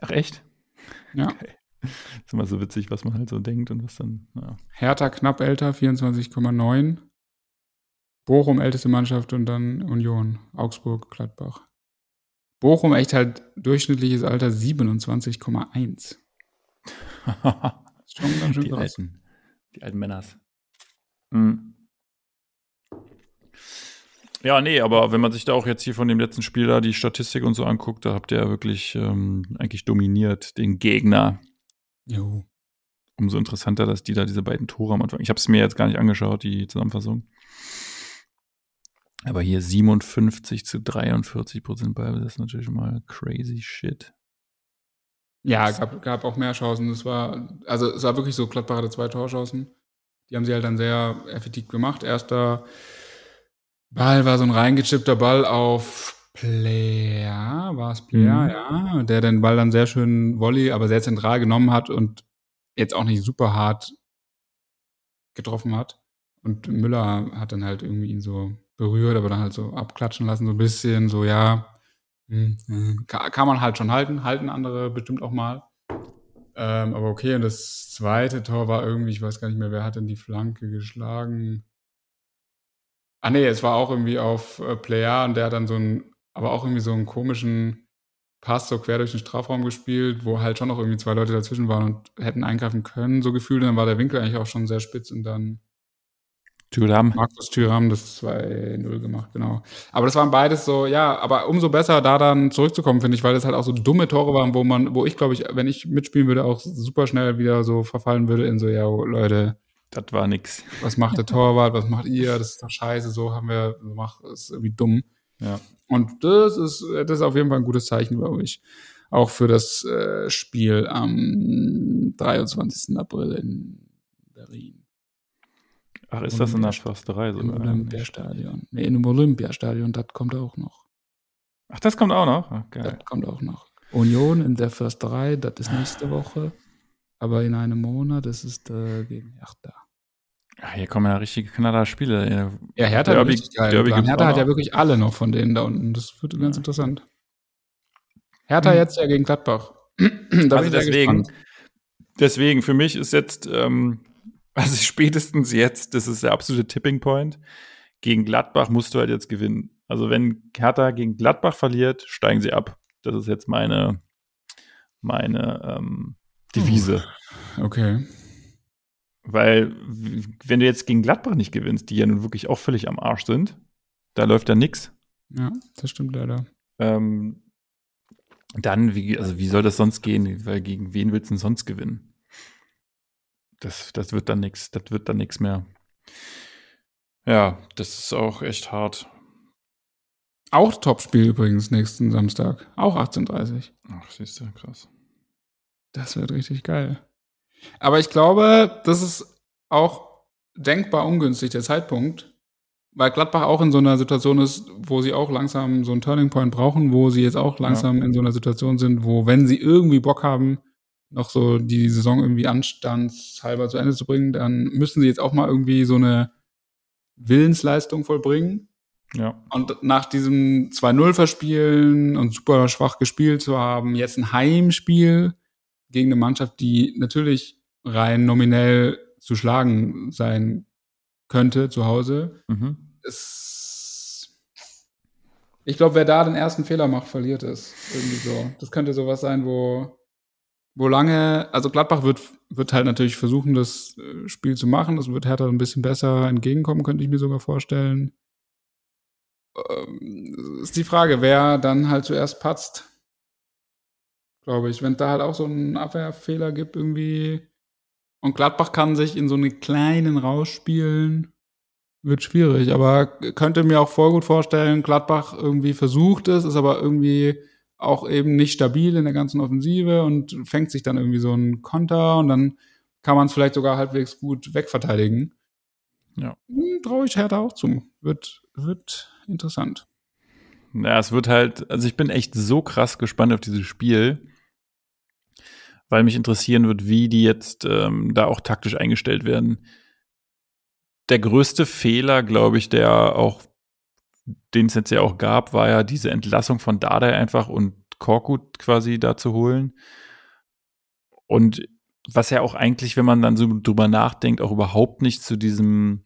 Ach, echt? Ja. Okay. Ist immer so witzig, was man halt so denkt und was dann. Ja. Hertha knapp älter, 24,9. Bochum älteste Mannschaft und dann Union, Augsburg, Gladbach. Bochum echt halt durchschnittliches Alter 27,1. schon ganz schön die krass. Alten, die alten Männers. Mhm. Ja, nee, aber wenn man sich da auch jetzt hier von dem letzten Spiel da die Statistik und so anguckt, da habt ihr ja wirklich ähm, eigentlich dominiert den Gegner. Jo. Umso interessanter, dass die da diese beiden Tore am Anfang. Ich habe es mir jetzt gar nicht angeschaut, die Zusammenfassung. Aber hier 57 zu 43 Prozent Ball, das ist natürlich mal crazy shit. Ja, gab, gab auch mehr Chancen. Es war, also es war wirklich so, Gladbach hatte zwei Torchancen. Die haben sie halt dann sehr effektiv gemacht. Erster Ball war so ein reingechippter Ball auf Player, war es Player, mhm. ja, der den Ball dann sehr schön Volley, aber sehr zentral genommen hat und jetzt auch nicht super hart getroffen hat. Und Müller hat dann halt irgendwie ihn so berührt, aber dann halt so abklatschen lassen, so ein bisschen, so ja, hm, hm, kann man halt schon halten, halten andere bestimmt auch mal. Ähm, aber okay, und das zweite Tor war irgendwie, ich weiß gar nicht mehr, wer hat denn die Flanke geschlagen? Ah nee, es war auch irgendwie auf äh, Player und der hat dann so einen, aber auch irgendwie so einen komischen Pass so quer durch den Strafraum gespielt, wo halt schon noch irgendwie zwei Leute dazwischen waren und hätten eingreifen können, so gefühlt. Dann war der Winkel eigentlich auch schon sehr spitz und dann Thüram. Markus Thüram das 2-0 gemacht, genau. Aber das waren beides so, ja, aber umso besser da dann zurückzukommen, finde ich, weil das halt auch so dumme Tore waren, wo man, wo ich, glaube ich, wenn ich mitspielen würde, auch super schnell wieder so verfallen würde in so, ja, Leute. Das war nix. Was macht der Torwart, was macht ihr? Das ist doch scheiße, so haben wir gemacht, das ist irgendwie dumm. Ja. Und das ist, das ist auf jeden Fall ein gutes Zeichen, glaube ich. Auch für das äh, Spiel am 23. April in Berlin. Ach, ist das in der Försterei sogar? Im Olympiastadion. Nee, im Olympiastadion, das kommt auch noch. Ach, das kommt auch noch? Ach, Das kommt auch noch. Union in der Försterei, das ist nächste Woche. Aber in einem Monat, das ist äh, gegen Hertha. Ja, hier kommen ja richtige Knaller-Spiele. Ja, Hertha, Derby, Derby Hertha hat ja wirklich alle noch von denen da unten. Das wird ganz ja. interessant. Hertha hm. jetzt ja gegen Gladbach. also deswegen, deswegen, für mich ist jetzt, ähm, also spätestens jetzt, das ist der absolute Tipping Point. Gegen Gladbach musst du halt jetzt gewinnen. Also wenn Hertha gegen Gladbach verliert, steigen sie ab. Das ist jetzt meine, meine ähm, Devise. Okay. Weil, wenn du jetzt gegen Gladbach nicht gewinnst, die ja nun wirklich auch völlig am Arsch sind, da läuft ja nichts. Ja, das stimmt leider. Ähm, dann, wie, also wie soll das sonst gehen? Weil gegen wen willst du denn sonst gewinnen? Das, das wird dann nichts, das wird dann nichts mehr. Ja, das ist auch echt hart. Auch Topspiel übrigens nächsten Samstag. Auch 18.30 Ach, siehst du, krass. Das wird richtig geil. Aber ich glaube, das ist auch denkbar ungünstig, der Zeitpunkt, weil Gladbach auch in so einer Situation ist, wo sie auch langsam so einen Turning Point brauchen, wo sie jetzt auch langsam ja. in so einer Situation sind, wo, wenn sie irgendwie Bock haben, noch so die Saison irgendwie anstandshalber zu Ende zu bringen, dann müssen sie jetzt auch mal irgendwie so eine Willensleistung vollbringen. Ja. Und nach diesem 2-0 verspielen und super schwach gespielt zu haben, jetzt ein Heimspiel gegen eine Mannschaft, die natürlich rein nominell zu schlagen sein könnte zu Hause. Mhm. Es, ich glaube, wer da den ersten Fehler macht, verliert es. Irgendwie so. Das könnte sowas sein, wo, wo lange, also Gladbach wird, wird halt natürlich versuchen, das äh, Spiel zu machen. Das wird Hertha ein bisschen besser entgegenkommen, könnte ich mir sogar vorstellen. Ähm, ist die Frage, wer dann halt zuerst patzt glaube ich. Wenn da halt auch so einen Abwehrfehler gibt irgendwie und Gladbach kann sich in so einen kleinen rausspielen, wird schwierig. Aber könnte mir auch voll gut vorstellen, Gladbach irgendwie versucht es, ist aber irgendwie auch eben nicht stabil in der ganzen Offensive und fängt sich dann irgendwie so einen Konter und dann kann man es vielleicht sogar halbwegs gut wegverteidigen. Ja. Hm, Traue ich Hertha auch zu. Wird, wird interessant. Ja, es wird halt, also ich bin echt so krass gespannt auf dieses Spiel weil mich interessieren wird, wie die jetzt ähm, da auch taktisch eingestellt werden. Der größte Fehler, glaube ich, der auch, den es jetzt ja auch gab, war ja diese Entlassung von Dada einfach und Korkut quasi da zu holen. Und was ja auch eigentlich, wenn man dann so drüber nachdenkt, auch überhaupt nicht zu diesem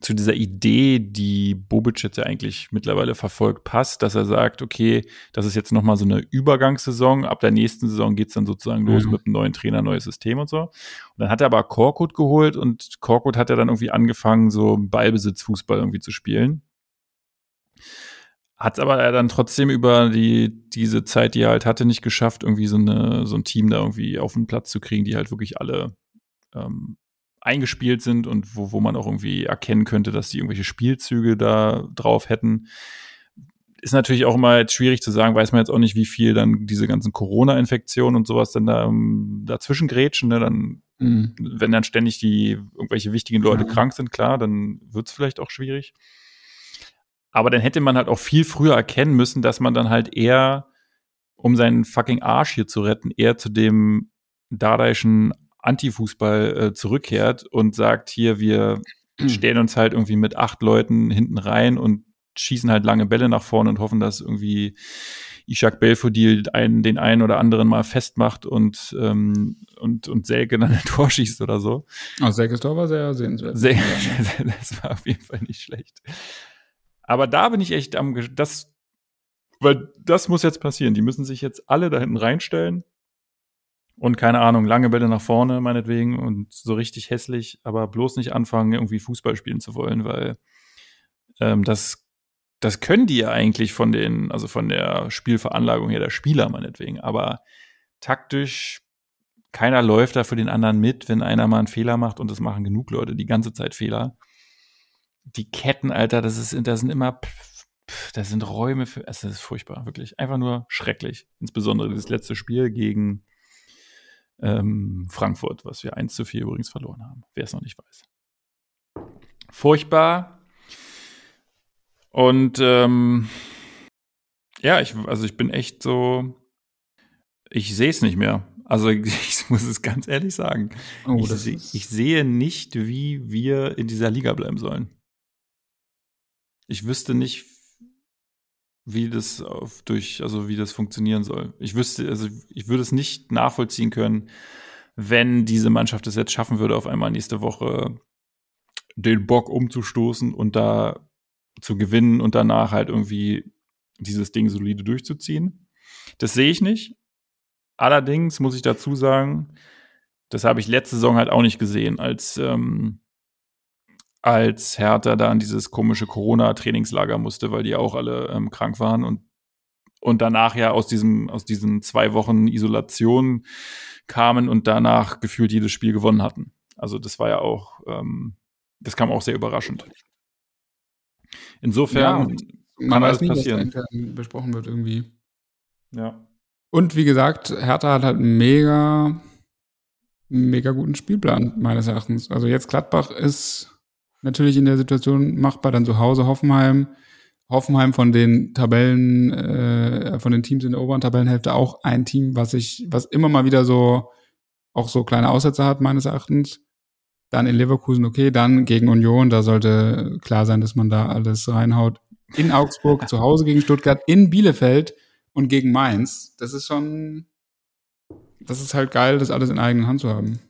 zu dieser Idee, die Bobic jetzt ja eigentlich mittlerweile verfolgt, passt, dass er sagt, okay, das ist jetzt nochmal so eine Übergangssaison, ab der nächsten Saison geht's dann sozusagen los mhm. mit einem neuen Trainer, neues System und so. Und dann hat er aber Korkut geholt und Korkut hat ja dann irgendwie angefangen, so Ballbesitzfußball irgendwie zu spielen. Hat aber er dann trotzdem über die, diese Zeit, die er halt hatte, nicht geschafft, irgendwie so, eine, so ein Team da irgendwie auf den Platz zu kriegen, die halt wirklich alle ähm, eingespielt sind und wo, wo man auch irgendwie erkennen könnte, dass die irgendwelche Spielzüge da drauf hätten. Ist natürlich auch immer jetzt schwierig zu sagen, weiß man jetzt auch nicht, wie viel dann diese ganzen Corona-Infektionen und sowas dann da um, dazwischen grätschen. Ne? Dann, mhm. wenn dann ständig die irgendwelche wichtigen Leute ja. krank sind, klar, dann wird es vielleicht auch schwierig. Aber dann hätte man halt auch viel früher erkennen müssen, dass man dann halt eher, um seinen fucking Arsch hier zu retten, eher zu dem dadaischen Antifußball äh, zurückkehrt und sagt, hier, wir stellen uns halt irgendwie mit acht Leuten hinten rein und schießen halt lange Bälle nach vorne und hoffen, dass irgendwie Ishak Belfodil einen, den einen oder anderen mal festmacht und, ähm, und, und Selke dann ein Tor schießt oder so. Oh, Selkes Tor war sehr sehenswert. Sehr, das war auf jeden Fall nicht schlecht. Aber da bin ich echt am, das, weil das muss jetzt passieren. Die müssen sich jetzt alle da hinten reinstellen und keine Ahnung, lange Bälle nach vorne, meinetwegen, und so richtig hässlich, aber bloß nicht anfangen, irgendwie Fußball spielen zu wollen, weil ähm, das, das können die ja eigentlich von den, also von der Spielveranlagung her der Spieler, meinetwegen, aber taktisch keiner läuft da für den anderen mit, wenn einer mal einen Fehler macht und es machen genug Leute die ganze Zeit Fehler. Die Ketten, Alter, das ist, das sind immer, das sind Räume für, es ist furchtbar, wirklich. Einfach nur schrecklich. Insbesondere das letzte Spiel gegen, ähm, Frankfurt, was wir 1 zu 4 übrigens verloren haben, wer es noch nicht weiß. furchtbar. Und ähm, ja, ich, also ich bin echt so, ich sehe es nicht mehr. Also ich muss es ganz ehrlich sagen. Oh, ich, ich sehe nicht, wie wir in dieser Liga bleiben sollen. Ich wüsste nicht, wie das auf, durch, also wie das funktionieren soll. Ich wüsste, also ich würde es nicht nachvollziehen können, wenn diese Mannschaft es jetzt schaffen würde, auf einmal nächste Woche den Bock umzustoßen und da zu gewinnen und danach halt irgendwie dieses Ding solide durchzuziehen. Das sehe ich nicht. Allerdings muss ich dazu sagen, das habe ich letzte Saison halt auch nicht gesehen, als, ähm, als Hertha da an dieses komische Corona-Trainingslager musste, weil die auch alle ähm, krank waren und, und danach ja aus diesem, aus diesen zwei Wochen Isolation kamen und danach gefühlt jedes Spiel gewonnen hatten. Also das war ja auch, ähm, das kam auch sehr überraschend. Insofern ja, kann alles nicht, passieren. Was besprochen wird irgendwie. Ja. Und wie gesagt, Hertha hat halt einen mega, mega guten Spielplan, meines Erachtens. Also jetzt Gladbach ist natürlich in der Situation machbar, dann zu Hause Hoffenheim. Hoffenheim von den Tabellen, äh, von den Teams in der oberen Tabellenhälfte auch ein Team, was ich, was immer mal wieder so auch so kleine Aussätze hat, meines Erachtens. Dann in Leverkusen, okay, dann gegen Union, da sollte klar sein, dass man da alles reinhaut. In Augsburg, zu Hause gegen Stuttgart, in Bielefeld und gegen Mainz, das ist schon, das ist halt geil, das alles in eigener Hand zu haben.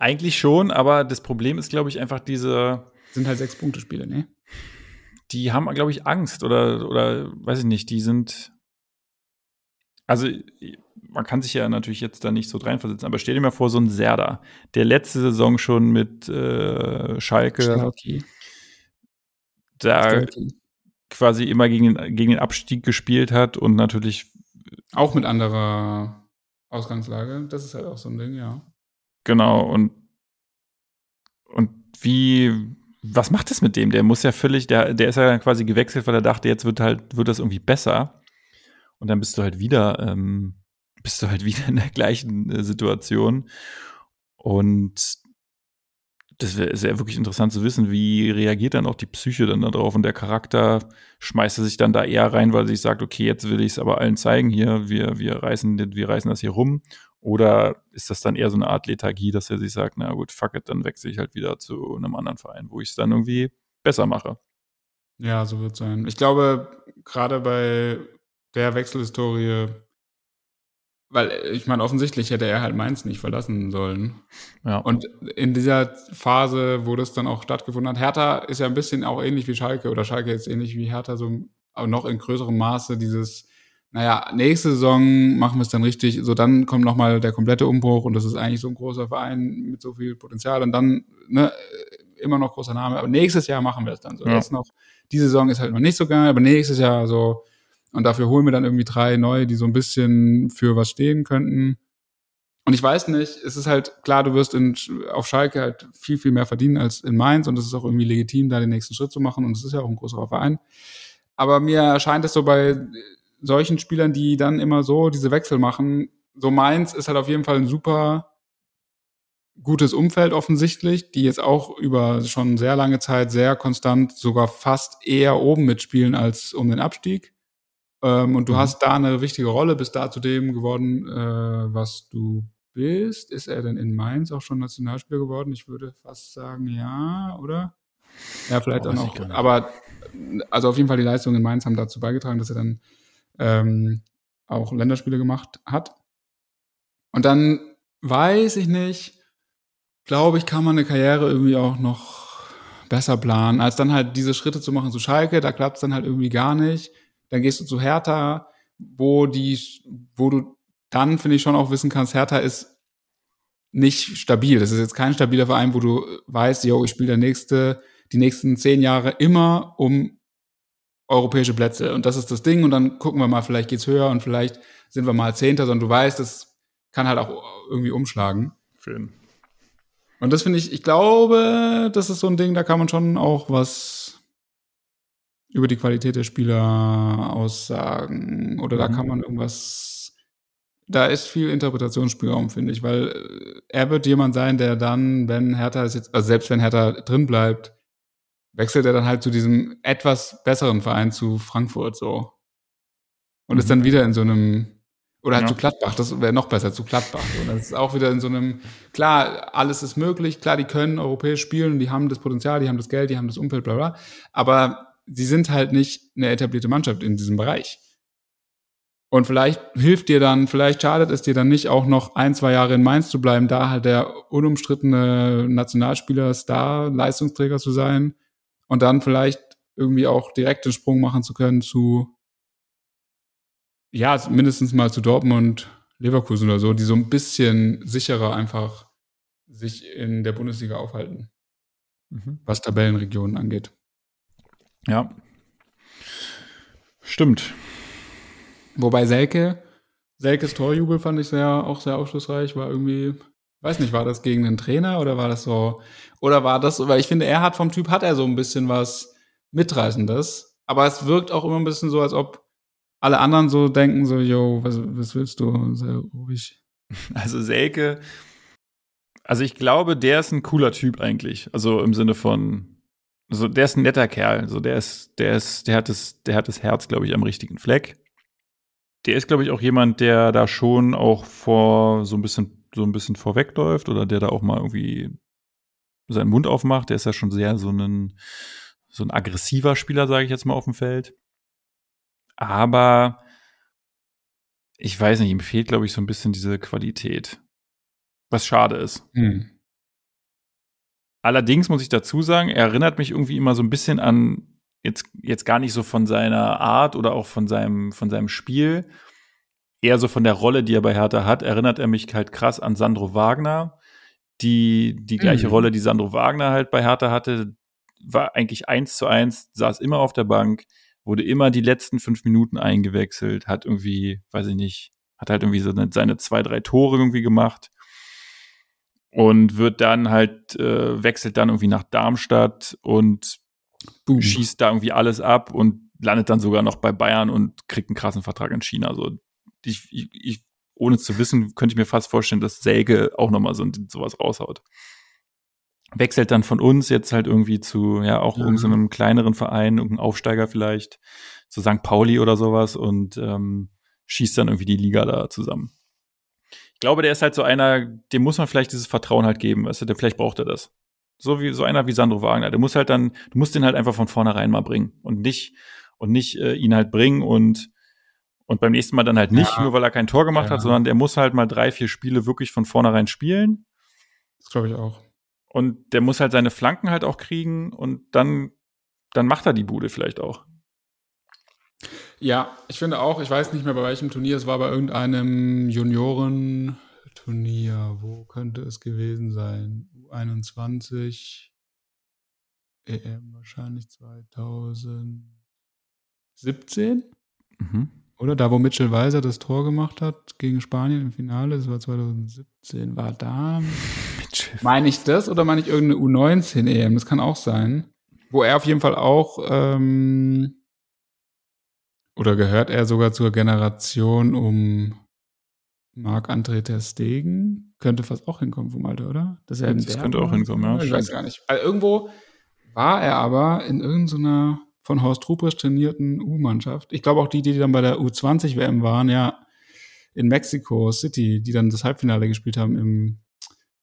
Eigentlich schon, aber das Problem ist, glaube ich, einfach diese. Sind halt sechs Punkte Spiele, ne? Die haben, glaube ich, Angst oder, oder weiß ich nicht, die sind. Also, man kann sich ja natürlich jetzt da nicht so reinversetzen, aber stell dir mal vor, so ein Serda, der letzte Saison schon mit äh, Schalke Schalke. da quasi immer gegen, gegen den Abstieg gespielt hat und natürlich. Auch mit anderer Ausgangslage. Das ist halt auch so ein Ding, ja. Genau, und, und wie, was macht das mit dem? Der muss ja völlig, der, der ist ja quasi gewechselt, weil er dachte, jetzt wird halt, wird das irgendwie besser. Und dann bist du halt wieder, ähm, bist du halt wieder in der gleichen äh, Situation. Und das wäre wär wirklich interessant zu wissen, wie reagiert dann auch die Psyche dann darauf und der Charakter schmeißt er sich dann da eher rein, weil er sich sagt, okay, jetzt will ich es aber allen zeigen hier, wir, wir reißen, wir reißen das hier rum. Oder ist das dann eher so eine Art Lethargie, dass er sich sagt, na gut, fuck it, dann wechsle ich halt wieder zu einem anderen Verein, wo ich es dann irgendwie besser mache. Ja, so wird es sein. Ich glaube, gerade bei der Wechselhistorie weil äh, ich meine, offensichtlich hätte er halt Mainz nicht verlassen sollen. Ja. Und in dieser Phase, wo das dann auch stattgefunden hat, Hertha ist ja ein bisschen auch ähnlich wie Schalke oder Schalke jetzt ähnlich wie Hertha, so aber noch in größerem Maße dieses, naja, nächste Saison machen wir es dann richtig, so dann kommt nochmal der komplette Umbruch und das ist eigentlich so ein großer Verein mit so viel Potenzial und dann, ne, immer noch großer Name, aber nächstes Jahr machen wir es dann so. Ja. Jetzt noch, diese Saison ist halt noch nicht so geil, aber nächstes Jahr so, und dafür holen wir dann irgendwie drei neue, die so ein bisschen für was stehen könnten. Und ich weiß nicht, es ist halt klar, du wirst in, auf Schalke halt viel, viel mehr verdienen als in Mainz und es ist auch irgendwie legitim, da den nächsten Schritt zu machen und es ist ja auch ein größerer Verein. Aber mir erscheint es so bei solchen Spielern, die dann immer so diese Wechsel machen, so Mainz ist halt auf jeden Fall ein super gutes Umfeld offensichtlich, die jetzt auch über schon sehr lange Zeit sehr konstant sogar fast eher oben mitspielen als um den Abstieg. Ähm, und du mhm. hast da eine wichtige Rolle, bist da zu dem geworden, äh, was du bist. Ist er denn in Mainz auch schon Nationalspieler geworden? Ich würde fast sagen, ja, oder? Ja, vielleicht oh, dann auch. Aber also auf jeden Fall die Leistungen in Mainz haben dazu beigetragen, dass er dann ähm, auch Länderspiele gemacht hat. Und dann weiß ich nicht, glaube ich, kann man eine Karriere irgendwie auch noch besser planen, als dann halt diese Schritte zu machen zu Schalke. Da klappt es dann halt irgendwie gar nicht. Dann gehst du zu Hertha, wo die, wo du dann, finde ich, schon auch wissen kannst, Hertha ist nicht stabil. Das ist jetzt kein stabiler Verein, wo du weißt, yo, ich spiele der nächste, die nächsten zehn Jahre immer um europäische Plätze. Und das ist das Ding. Und dann gucken wir mal, vielleicht geht's höher und vielleicht sind wir mal Zehnter, sondern du weißt, das kann halt auch irgendwie umschlagen. Schön. Und das finde ich, ich glaube, das ist so ein Ding, da kann man schon auch was über die Qualität der Spieler aussagen oder mhm. da kann man irgendwas, da ist viel Interpretationsspielraum, finde ich, weil äh, er wird jemand sein, der dann, wenn Hertha ist jetzt, also selbst wenn Hertha drin bleibt, wechselt er dann halt zu diesem etwas besseren Verein zu Frankfurt so. Und mhm. ist dann wieder in so einem oder halt ja. zu Gladbach, das wäre noch besser, zu Gladbach. Und das ist auch wieder in so einem, klar, alles ist möglich, klar, die können europäisch spielen, die haben das Potenzial, die haben das Geld, die haben das Umfeld, bla bla. Aber sie sind halt nicht eine etablierte Mannschaft in diesem Bereich. Und vielleicht hilft dir dann, vielleicht schadet es dir dann nicht, auch noch ein, zwei Jahre in Mainz zu bleiben, da halt der unumstrittene Nationalspieler, Star, Leistungsträger zu sein und dann vielleicht irgendwie auch direkt den Sprung machen zu können zu ja, mindestens mal zu Dortmund, Leverkusen oder so, die so ein bisschen sicherer einfach sich in der Bundesliga aufhalten, mhm. was Tabellenregionen angeht. Ja. Stimmt. Wobei Selke, Selkes Torjubel fand ich sehr, auch sehr aufschlussreich, war irgendwie, weiß nicht, war das gegen den Trainer oder war das so, oder war das, weil ich finde, er hat vom Typ, hat er so ein bisschen was Mitreißendes, aber es wirkt auch immer ein bisschen so, als ob alle anderen so denken so, yo, was, was willst du? Sehr ruhig. Also Selke, also ich glaube, der ist ein cooler Typ eigentlich. Also im Sinne von, also der ist ein netter Kerl. Also der ist, der ist, der hat das, der hat das Herz, glaube ich, am richtigen Fleck. Der ist, glaube ich, auch jemand, der da schon auch vor so ein bisschen, so ein bisschen vorwegläuft oder der da auch mal irgendwie seinen Mund aufmacht. Der ist ja schon sehr so ein, so ein aggressiver Spieler, sage ich jetzt mal auf dem Feld aber ich weiß nicht, ihm fehlt, glaube ich, so ein bisschen diese Qualität. Was schade ist. Hm. Allerdings muss ich dazu sagen, er erinnert mich irgendwie immer so ein bisschen an, jetzt, jetzt gar nicht so von seiner Art oder auch von seinem, von seinem Spiel, eher so von der Rolle, die er bei Hertha hat, erinnert er mich halt krass an Sandro Wagner. Die, die gleiche mhm. Rolle, die Sandro Wagner halt bei Hertha hatte, war eigentlich eins zu eins, saß immer auf der Bank, wurde immer die letzten fünf Minuten eingewechselt, hat irgendwie, weiß ich nicht, hat halt irgendwie so eine, seine zwei, drei Tore irgendwie gemacht und wird dann halt, äh, wechselt dann irgendwie nach Darmstadt und Boom. schießt da irgendwie alles ab und landet dann sogar noch bei Bayern und kriegt einen krassen Vertrag in China. Also ich, ich, ich ohne zu wissen, könnte ich mir fast vorstellen, dass Säge auch nochmal so sowas raushaut wechselt dann von uns jetzt halt irgendwie zu, ja, auch mhm. irgendeinem kleineren Verein, irgendein Aufsteiger vielleicht, zu St. Pauli oder sowas und ähm, schießt dann irgendwie die Liga da zusammen. Ich glaube, der ist halt so einer, dem muss man vielleicht dieses Vertrauen halt geben, weißt du, vielleicht braucht er das. So wie so einer wie Sandro Wagner. Der muss halt dann, du musst den halt einfach von vornherein mal bringen und nicht und nicht äh, ihn halt bringen und und beim nächsten Mal dann halt nicht, ja. nur weil er kein Tor gemacht ja. hat, sondern der muss halt mal drei, vier Spiele wirklich von vornherein spielen. Das glaube ich auch. Und der muss halt seine Flanken halt auch kriegen und dann, dann macht er die Bude vielleicht auch. Ja, ich finde auch, ich weiß nicht mehr bei welchem Turnier, es war bei irgendeinem Junioren-Turnier. Wo könnte es gewesen sein? U21, EM wahrscheinlich 2017? Mhm. Oder da, wo Mitchell Weiser das Tor gemacht hat gegen Spanien im Finale, das war 2017, war da. Meine ich das oder meine ich irgendeine U19-EM? Das kann auch sein. Wo er auf jeden Fall auch, ähm, oder gehört er sogar zur Generation um Marc-André Ter Stegen? Könnte fast auch hinkommen vom Alter, oder? Das, das könnte auch hinkommen, ja. Ich weiß gar nicht. Also irgendwo war er aber in irgendeiner von Horst Ruprecht trainierten U-Mannschaft. Ich glaube auch die, die dann bei der U20-WM waren, ja, in Mexico City, die dann das Halbfinale gespielt haben im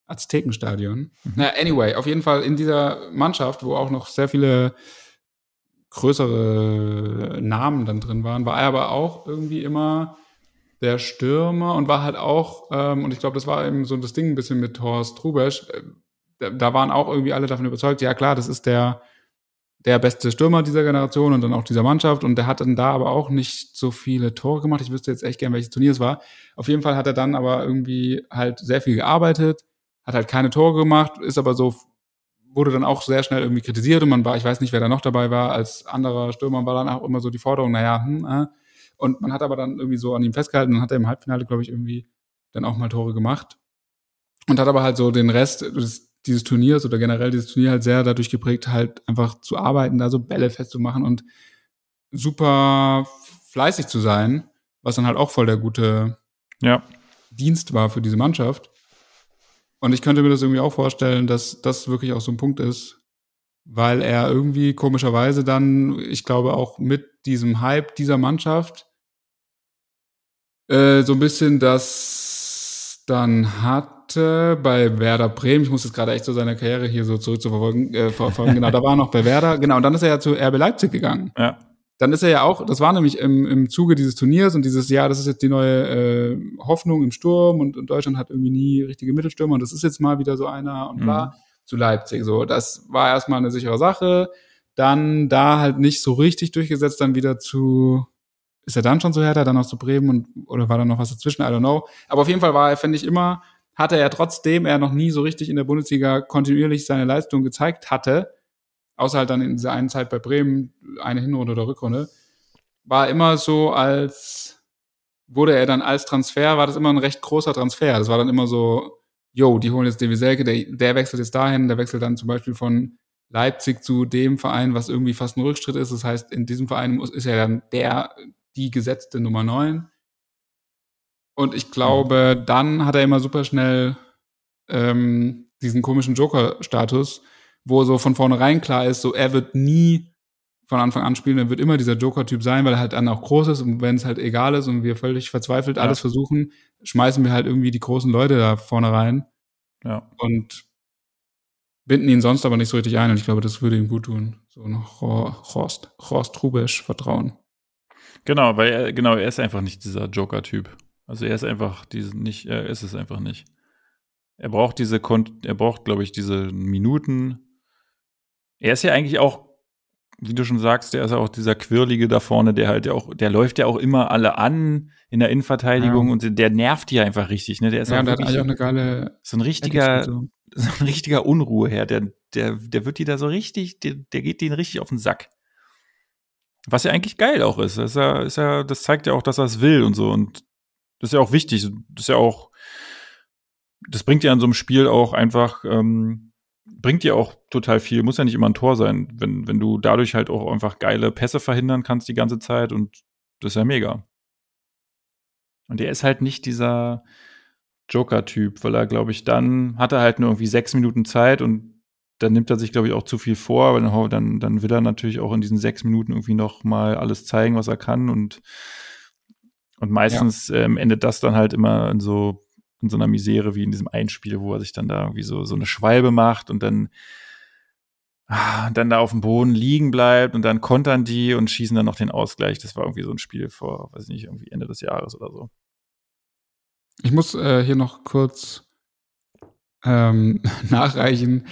Aztekenstadion. Mhm. Na, anyway, auf jeden Fall in dieser Mannschaft, wo auch noch sehr viele größere Namen dann drin waren, war er aber auch irgendwie immer der Stürmer und war halt auch, ähm, und ich glaube, das war eben so das Ding ein bisschen mit Horst Rubesch, äh, da, da waren auch irgendwie alle davon überzeugt, ja klar, das ist der der beste Stürmer dieser Generation und dann auch dieser Mannschaft. Und der hat dann da aber auch nicht so viele Tore gemacht. Ich wüsste jetzt echt gern, welches Turnier es war. Auf jeden Fall hat er dann aber irgendwie halt sehr viel gearbeitet, hat halt keine Tore gemacht, ist aber so, wurde dann auch sehr schnell irgendwie kritisiert und man war, ich weiß nicht, wer da noch dabei war, als anderer Stürmer war dann auch immer so die Forderung, naja, hm, äh. Und man hat aber dann irgendwie so an ihm festgehalten und hat er im Halbfinale, glaube ich, irgendwie dann auch mal Tore gemacht. Und hat aber halt so den Rest des dieses Turniers oder generell dieses Turnier halt sehr dadurch geprägt, halt einfach zu arbeiten, da so Bälle festzumachen und super fleißig zu sein, was dann halt auch voll der gute ja. Dienst war für diese Mannschaft. Und ich könnte mir das irgendwie auch vorstellen, dass das wirklich auch so ein Punkt ist, weil er irgendwie komischerweise dann, ich glaube auch mit diesem Hype dieser Mannschaft, äh, so ein bisschen das dann hatte bei Werder Bremen. Ich muss jetzt gerade echt so seine Karriere hier so zurück zu verfolgen. Äh, verfolgen. genau, da war er noch bei Werder. Genau, und dann ist er ja zu RB Leipzig gegangen. Ja. Dann ist er ja auch, das war nämlich im, im Zuge dieses Turniers und dieses Jahr, das ist jetzt die neue äh, Hoffnung im Sturm und, und Deutschland hat irgendwie nie richtige Mittelstürmer und das ist jetzt mal wieder so einer und bla. Mhm zu Leipzig. So, das war erstmal eine sichere Sache. Dann da halt nicht so richtig durchgesetzt, dann wieder zu, ist er dann schon zu Hertha, dann noch zu Bremen und, oder war da noch was dazwischen? I don't know. Aber auf jeden Fall war er, finde ich, immer, hatte er trotzdem er noch nie so richtig in der Bundesliga kontinuierlich seine Leistung gezeigt hatte, außer halt dann in dieser einen Zeit bei Bremen, eine Hinrunde oder Rückrunde, war immer so als, wurde er dann als Transfer, war das immer ein recht großer Transfer. Das war dann immer so, yo, die holen jetzt Davy Selke, der, der wechselt jetzt dahin, der wechselt dann zum Beispiel von Leipzig zu dem Verein, was irgendwie fast ein Rückschritt ist. Das heißt, in diesem Verein ist er dann der, die gesetzte Nummer 9. Und ich glaube, dann hat er immer super schnell ähm, diesen komischen Joker-Status, wo so von vornherein klar ist, so er wird nie von Anfang an spielen, er wird immer dieser Joker-Typ sein, weil er halt dann auch groß ist und wenn es halt egal ist und wir völlig verzweifelt alles versuchen, schmeißen wir halt irgendwie die großen Leute da vorne rein. Ja. Und binden ihn sonst aber nicht so richtig ein und ich glaube, das würde ihm gut tun. So ein Horst, Horst Rubesch Vertrauen. Genau, weil er, genau, er ist einfach nicht dieser Joker-Typ. Also er ist einfach diese nicht, er ist es einfach nicht. Er braucht diese, er braucht, glaube ich, diese Minuten. Er ist ja eigentlich auch wie du schon sagst, der ist auch dieser Quirlige da vorne, der halt ja auch, der läuft ja auch immer alle an in der Innenverteidigung ja. und der nervt die einfach richtig, ne? Der ist ja, auch der hat eigentlich auch eine geile. So ein richtiger, so. so ein richtiger Unruheherr, der, der, der wird die da so richtig, der, der geht denen richtig auf den Sack. Was ja eigentlich geil auch ist. Das, ist ja, ist ja, das zeigt ja auch, dass er es will und so. Und das ist ja auch wichtig. Das ist ja auch, das bringt ja in so einem Spiel auch einfach, ähm, bringt dir auch total viel. Muss ja nicht immer ein Tor sein, wenn, wenn du dadurch halt auch einfach geile Pässe verhindern kannst die ganze Zeit und das ist ja mega. Und er ist halt nicht dieser Joker-Typ, weil er, glaube ich, dann hat er halt nur irgendwie sechs Minuten Zeit und dann nimmt er sich, glaube ich, auch zu viel vor, weil dann, dann will er natürlich auch in diesen sechs Minuten irgendwie noch mal alles zeigen, was er kann und, und meistens ja. ähm, endet das dann halt immer in so in so einer Misere wie in diesem Einspiel, wo er sich dann da irgendwie so, so eine Schwalbe macht und dann, ah, dann da auf dem Boden liegen bleibt und dann kontern die und schießen dann noch den Ausgleich. Das war irgendwie so ein Spiel vor, weiß ich nicht, irgendwie Ende des Jahres oder so. Ich muss äh, hier noch kurz ähm, nachreichen.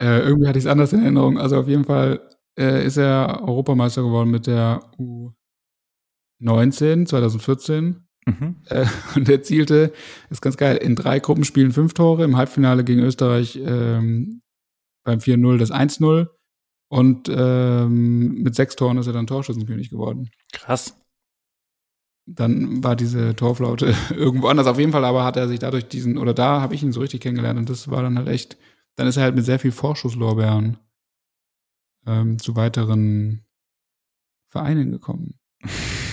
Äh, irgendwie hatte ich es anders in Erinnerung. Also auf jeden Fall äh, ist er Europameister geworden mit der U19 2014. Mhm. Äh, und erzielte, ist ganz geil, in drei Gruppenspielen fünf Tore, im Halbfinale gegen Österreich ähm, beim 4-0 das 1-0 und ähm, mit sechs Toren ist er dann Torschützenkönig geworden. Krass. Dann war diese Torflaute irgendwo anders. Auf jeden Fall aber hat er sich dadurch diesen, oder da habe ich ihn so richtig kennengelernt und das war dann halt echt, dann ist er halt mit sehr viel Vorschusslorbeeren ähm, zu weiteren Vereinen gekommen.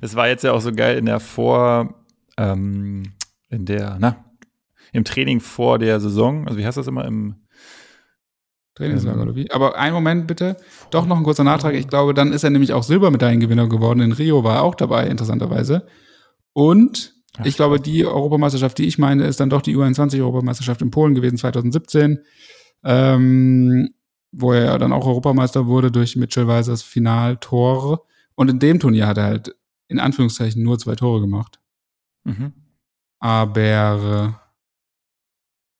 Das war jetzt ja auch so geil in der Vor, ähm, in der, na, im Training vor der Saison. Also wie heißt das immer im Trainingslager ähm, oder wie? Aber einen Moment bitte. Doch noch ein kurzer Nachtrag. Ich glaube, dann ist er nämlich auch Silbermedaillengewinner geworden. In Rio war er auch dabei, interessanterweise. Und Ach, ich glaube, die Europameisterschaft, die ich meine, ist dann doch die U21-Europameisterschaft in Polen gewesen, 2017. Ähm, wo er dann auch Europameister wurde durch Mitchell Weisers Finaltor. Und in dem Turnier hat er halt in Anführungszeichen nur zwei Tore gemacht. Mhm. Aber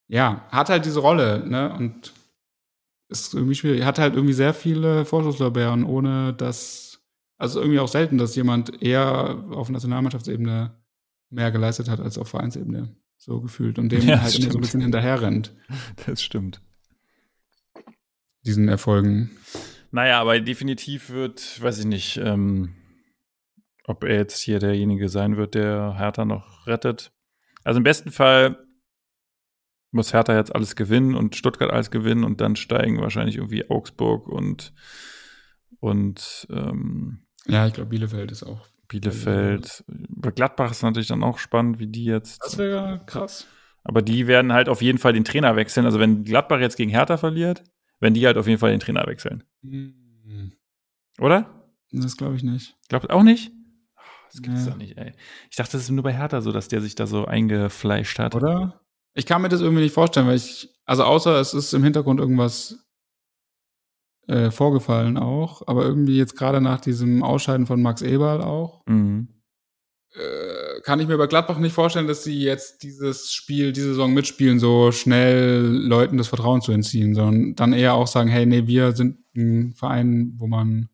ja, hat halt diese Rolle, ne? Und ist irgendwie schwierig. Hat halt irgendwie sehr viele Vorschusslorbeeren, ohne dass, also irgendwie auch selten, dass jemand eher auf Nationalmannschaftsebene mehr geleistet hat als auf Vereinsebene. So gefühlt. Und dem ja, halt immer so ein bisschen hinterher rennt. Das stimmt. Diesen Erfolgen. Naja, aber definitiv wird, weiß ich nicht, ähm, ob er jetzt hier derjenige sein wird, der Hertha noch rettet. Also im besten Fall muss Hertha jetzt alles gewinnen und Stuttgart alles gewinnen und dann steigen wahrscheinlich irgendwie Augsburg und und ähm, ja, ich glaube Bielefeld ist auch Bielefeld. Bei Gladbach ist natürlich dann auch spannend, wie die jetzt. Das wäre krass. Aber die werden halt auf jeden Fall den Trainer wechseln. Also wenn Gladbach jetzt gegen Hertha verliert, wenn die halt auf jeden Fall den Trainer wechseln. Mhm. Oder? Das glaube ich nicht. Glaubt auch nicht? Das gibt's ja. doch nicht, ey. Ich dachte, das ist nur bei Hertha so, dass der sich da so eingefleischt hat. Oder? Ich kann mir das irgendwie nicht vorstellen, weil ich, also außer es ist im Hintergrund irgendwas äh, vorgefallen auch, aber irgendwie jetzt gerade nach diesem Ausscheiden von Max Eberl auch, mhm. äh, kann ich mir bei Gladbach nicht vorstellen, dass sie jetzt dieses Spiel, diese Saison mitspielen, so schnell Leuten das Vertrauen zu entziehen, sondern dann eher auch sagen, hey, nee, wir sind ein Verein, wo man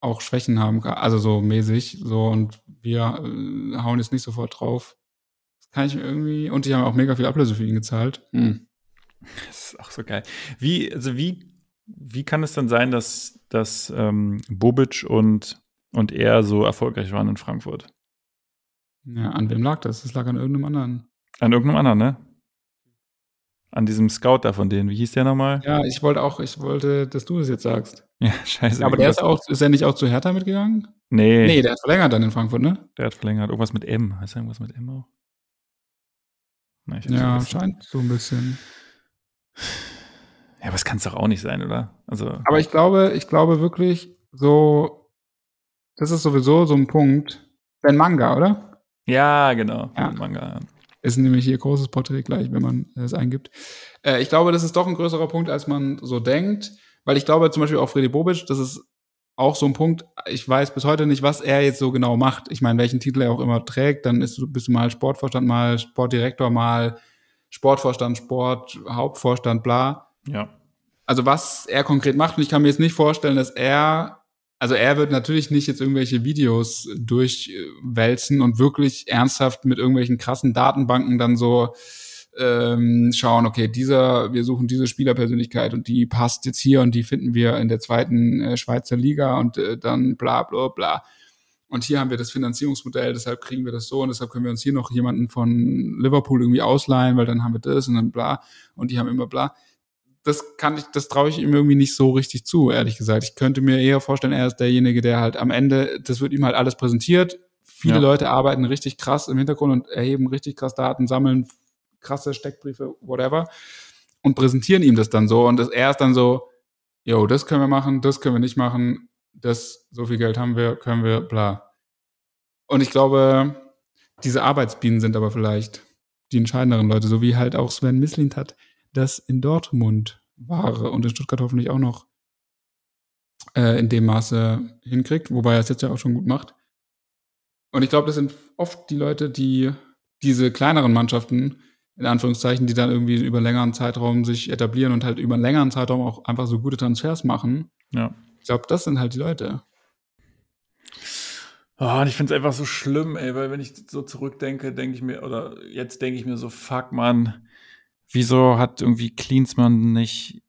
auch Schwächen haben kann, also so mäßig, so und wir äh, hauen jetzt nicht sofort drauf. Das kann ich irgendwie, und die haben auch mega viel Ablöse für ihn gezahlt. Hm. Das ist auch so geil. Wie, also wie, wie kann es dann sein, dass, dass ähm, Bobic und, und er so erfolgreich waren in Frankfurt? Ja, an wem lag das? Das lag an irgendeinem anderen. An irgendeinem anderen, ne? An diesem Scout da von denen. Wie hieß der nochmal? Ja, ich wollte auch, ich wollte, dass du das jetzt sagst. Ja, scheiße. aber der ist auch, ist er nicht auch zu Hertha mitgegangen? Nee. Nee, der hat verlängert dann in Frankfurt, ne? Der hat verlängert. Irgendwas mit M. Heißt irgendwas mit M auch? Na, ja, scheint so ein bisschen. Ja, aber es kann es doch auch nicht sein, oder? Also. Aber ich glaube, ich glaube wirklich, so, das ist sowieso so ein Punkt. Ben Manga, oder? Ja, genau. Ja. Ben Manga. Ist nämlich hier großes Porträt gleich, wenn man es eingibt. Äh, ich glaube, das ist doch ein größerer Punkt, als man so denkt. Weil ich glaube zum Beispiel auch Freddy Bobic, das ist auch so ein Punkt, ich weiß bis heute nicht, was er jetzt so genau macht. Ich meine, welchen Titel er auch immer trägt, dann ist, bist du mal Sportvorstand, mal Sportdirektor, mal Sportvorstand, Sport, Hauptvorstand, bla. Ja. Also was er konkret macht, und ich kann mir jetzt nicht vorstellen, dass er also er wird natürlich nicht jetzt irgendwelche Videos durchwälzen und wirklich ernsthaft mit irgendwelchen krassen Datenbanken dann so ähm, schauen, okay, dieser, wir suchen diese Spielerpersönlichkeit und die passt jetzt hier und die finden wir in der zweiten äh, Schweizer Liga und äh, dann bla bla bla. Und hier haben wir das Finanzierungsmodell, deshalb kriegen wir das so und deshalb können wir uns hier noch jemanden von Liverpool irgendwie ausleihen, weil dann haben wir das und dann bla und die haben immer bla das kann ich, das traue ich ihm irgendwie nicht so richtig zu, ehrlich gesagt. Ich könnte mir eher vorstellen, er ist derjenige, der halt am Ende, das wird ihm halt alles präsentiert. Viele ja. Leute arbeiten richtig krass im Hintergrund und erheben richtig krass Daten, sammeln krasse Steckbriefe, whatever, und präsentieren ihm das dann so. Und das, er ist dann so, yo, das können wir machen, das können wir nicht machen, das, so viel Geld haben wir, können wir, bla. Und ich glaube, diese Arbeitsbienen sind aber vielleicht die entscheidenderen Leute, so wie halt auch Sven Mislint hat das in Dortmund war und in Stuttgart hoffentlich auch noch äh, in dem Maße hinkriegt, wobei er es jetzt ja auch schon gut macht. Und ich glaube, das sind oft die Leute, die diese kleineren Mannschaften, in Anführungszeichen, die dann irgendwie über einen längeren Zeitraum sich etablieren und halt über einen längeren Zeitraum auch einfach so gute Transfers machen. Ja. Ich glaube, das sind halt die Leute. Oh, und ich finde es einfach so schlimm, ey, weil wenn ich so zurückdenke, denke ich mir, oder jetzt denke ich mir so, fuck, man, wieso hat irgendwie Klinsmann nicht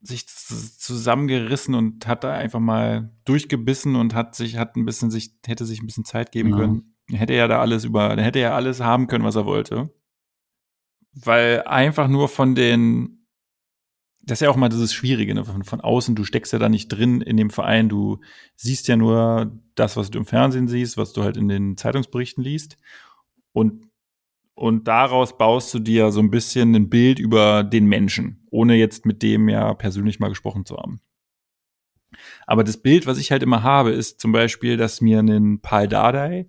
sich zusammengerissen und hat da einfach mal durchgebissen und hat sich, hat ein bisschen sich, hätte sich ein bisschen Zeit geben ja. können. Hätte er da alles über, hätte er alles haben können, was er wollte. Weil einfach nur von den, das ist ja auch mal dieses Schwierige, ne? von, von außen, du steckst ja da nicht drin in dem Verein, du siehst ja nur das, was du im Fernsehen siehst, was du halt in den Zeitungsberichten liest. Und und daraus baust du dir so ein bisschen ein Bild über den Menschen, ohne jetzt mit dem ja persönlich mal gesprochen zu haben. Aber das Bild, was ich halt immer habe, ist zum Beispiel, dass mir ein Paul Dardai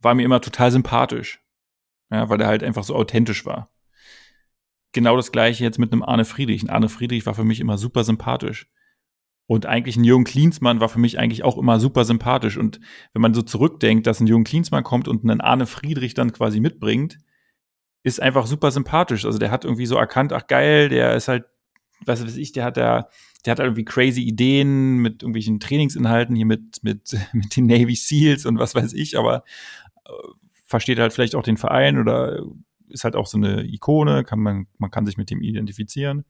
war mir immer total sympathisch. Ja, weil er halt einfach so authentisch war. Genau das gleiche jetzt mit einem Arne Friedrich. Ein Arne Friedrich war für mich immer super sympathisch. Und eigentlich ein Jürgen Klinsmann war für mich eigentlich auch immer super sympathisch. Und wenn man so zurückdenkt, dass ein Jürgen Klinsmann kommt und einen Arne Friedrich dann quasi mitbringt, ist einfach super sympathisch. Also der hat irgendwie so erkannt, ach geil, der ist halt, was weiß ich, der hat da, der hat irgendwie crazy Ideen mit irgendwelchen Trainingsinhalten hier mit, mit, mit den Navy Seals und was weiß ich, aber äh, versteht halt vielleicht auch den Verein oder ist halt auch so eine Ikone, kann man, man kann sich mit dem identifizieren.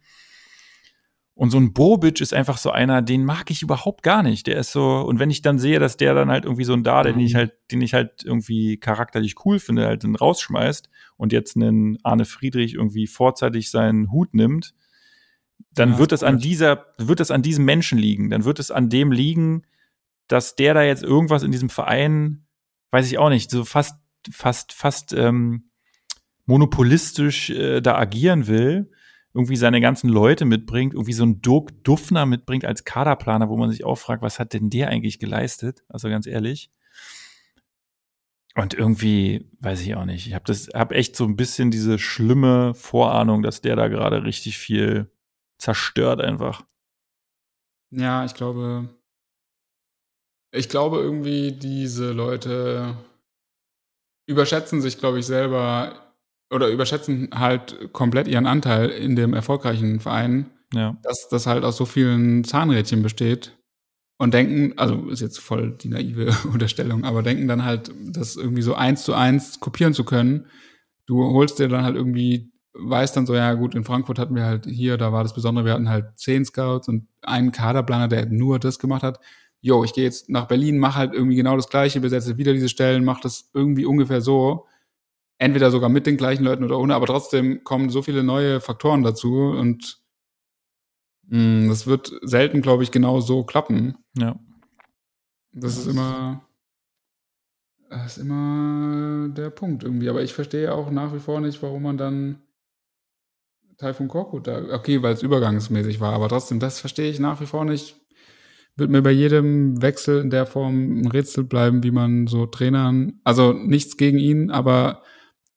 Und so ein Bobic ist einfach so einer, den mag ich überhaupt gar nicht. Der ist so, und wenn ich dann sehe, dass der dann halt irgendwie so ein da, den ich mhm. halt, den ich halt irgendwie charakterlich cool finde, halt dann rausschmeißt und jetzt einen Arne Friedrich irgendwie vorzeitig seinen Hut nimmt, dann ja, wird es an dieser, wird es an diesem Menschen liegen. Dann wird es an dem liegen, dass der da jetzt irgendwas in diesem Verein, weiß ich auch nicht, so fast, fast, fast ähm, monopolistisch äh, da agieren will irgendwie seine ganzen Leute mitbringt, irgendwie so ein Dirk Duffner mitbringt als Kaderplaner, wo man sich auch fragt, was hat denn der eigentlich geleistet? Also ganz ehrlich. Und irgendwie, weiß ich auch nicht. Ich habe habe echt so ein bisschen diese schlimme Vorahnung, dass der da gerade richtig viel zerstört einfach. Ja, ich glaube, ich glaube irgendwie, diese Leute überschätzen sich, glaube ich, selber oder überschätzen halt komplett ihren Anteil in dem erfolgreichen Verein. Ja. Dass das halt aus so vielen Zahnrädchen besteht und denken, also ist jetzt voll die naive Unterstellung, aber denken dann halt, das irgendwie so eins zu eins kopieren zu können. Du holst dir dann halt irgendwie, weißt dann so, ja gut, in Frankfurt hatten wir halt hier, da war das Besondere, wir hatten halt zehn Scouts und einen Kaderplaner, der nur das gemacht hat. Jo, ich gehe jetzt nach Berlin, mach halt irgendwie genau das Gleiche, besetze wieder diese Stellen, mach das irgendwie ungefähr so. Entweder sogar mit den gleichen Leuten oder ohne, aber trotzdem kommen so viele neue Faktoren dazu und hm, das wird selten, glaube ich, genau so klappen. Ja. Das ist immer, das ist immer der Punkt irgendwie. Aber ich verstehe auch nach wie vor nicht, warum man dann Taifun Korkut da, okay, weil es übergangsmäßig war, aber trotzdem, das verstehe ich nach wie vor nicht. Wird mir bei jedem Wechsel in der Form ein Rätsel bleiben, wie man so Trainern, also nichts gegen ihn, aber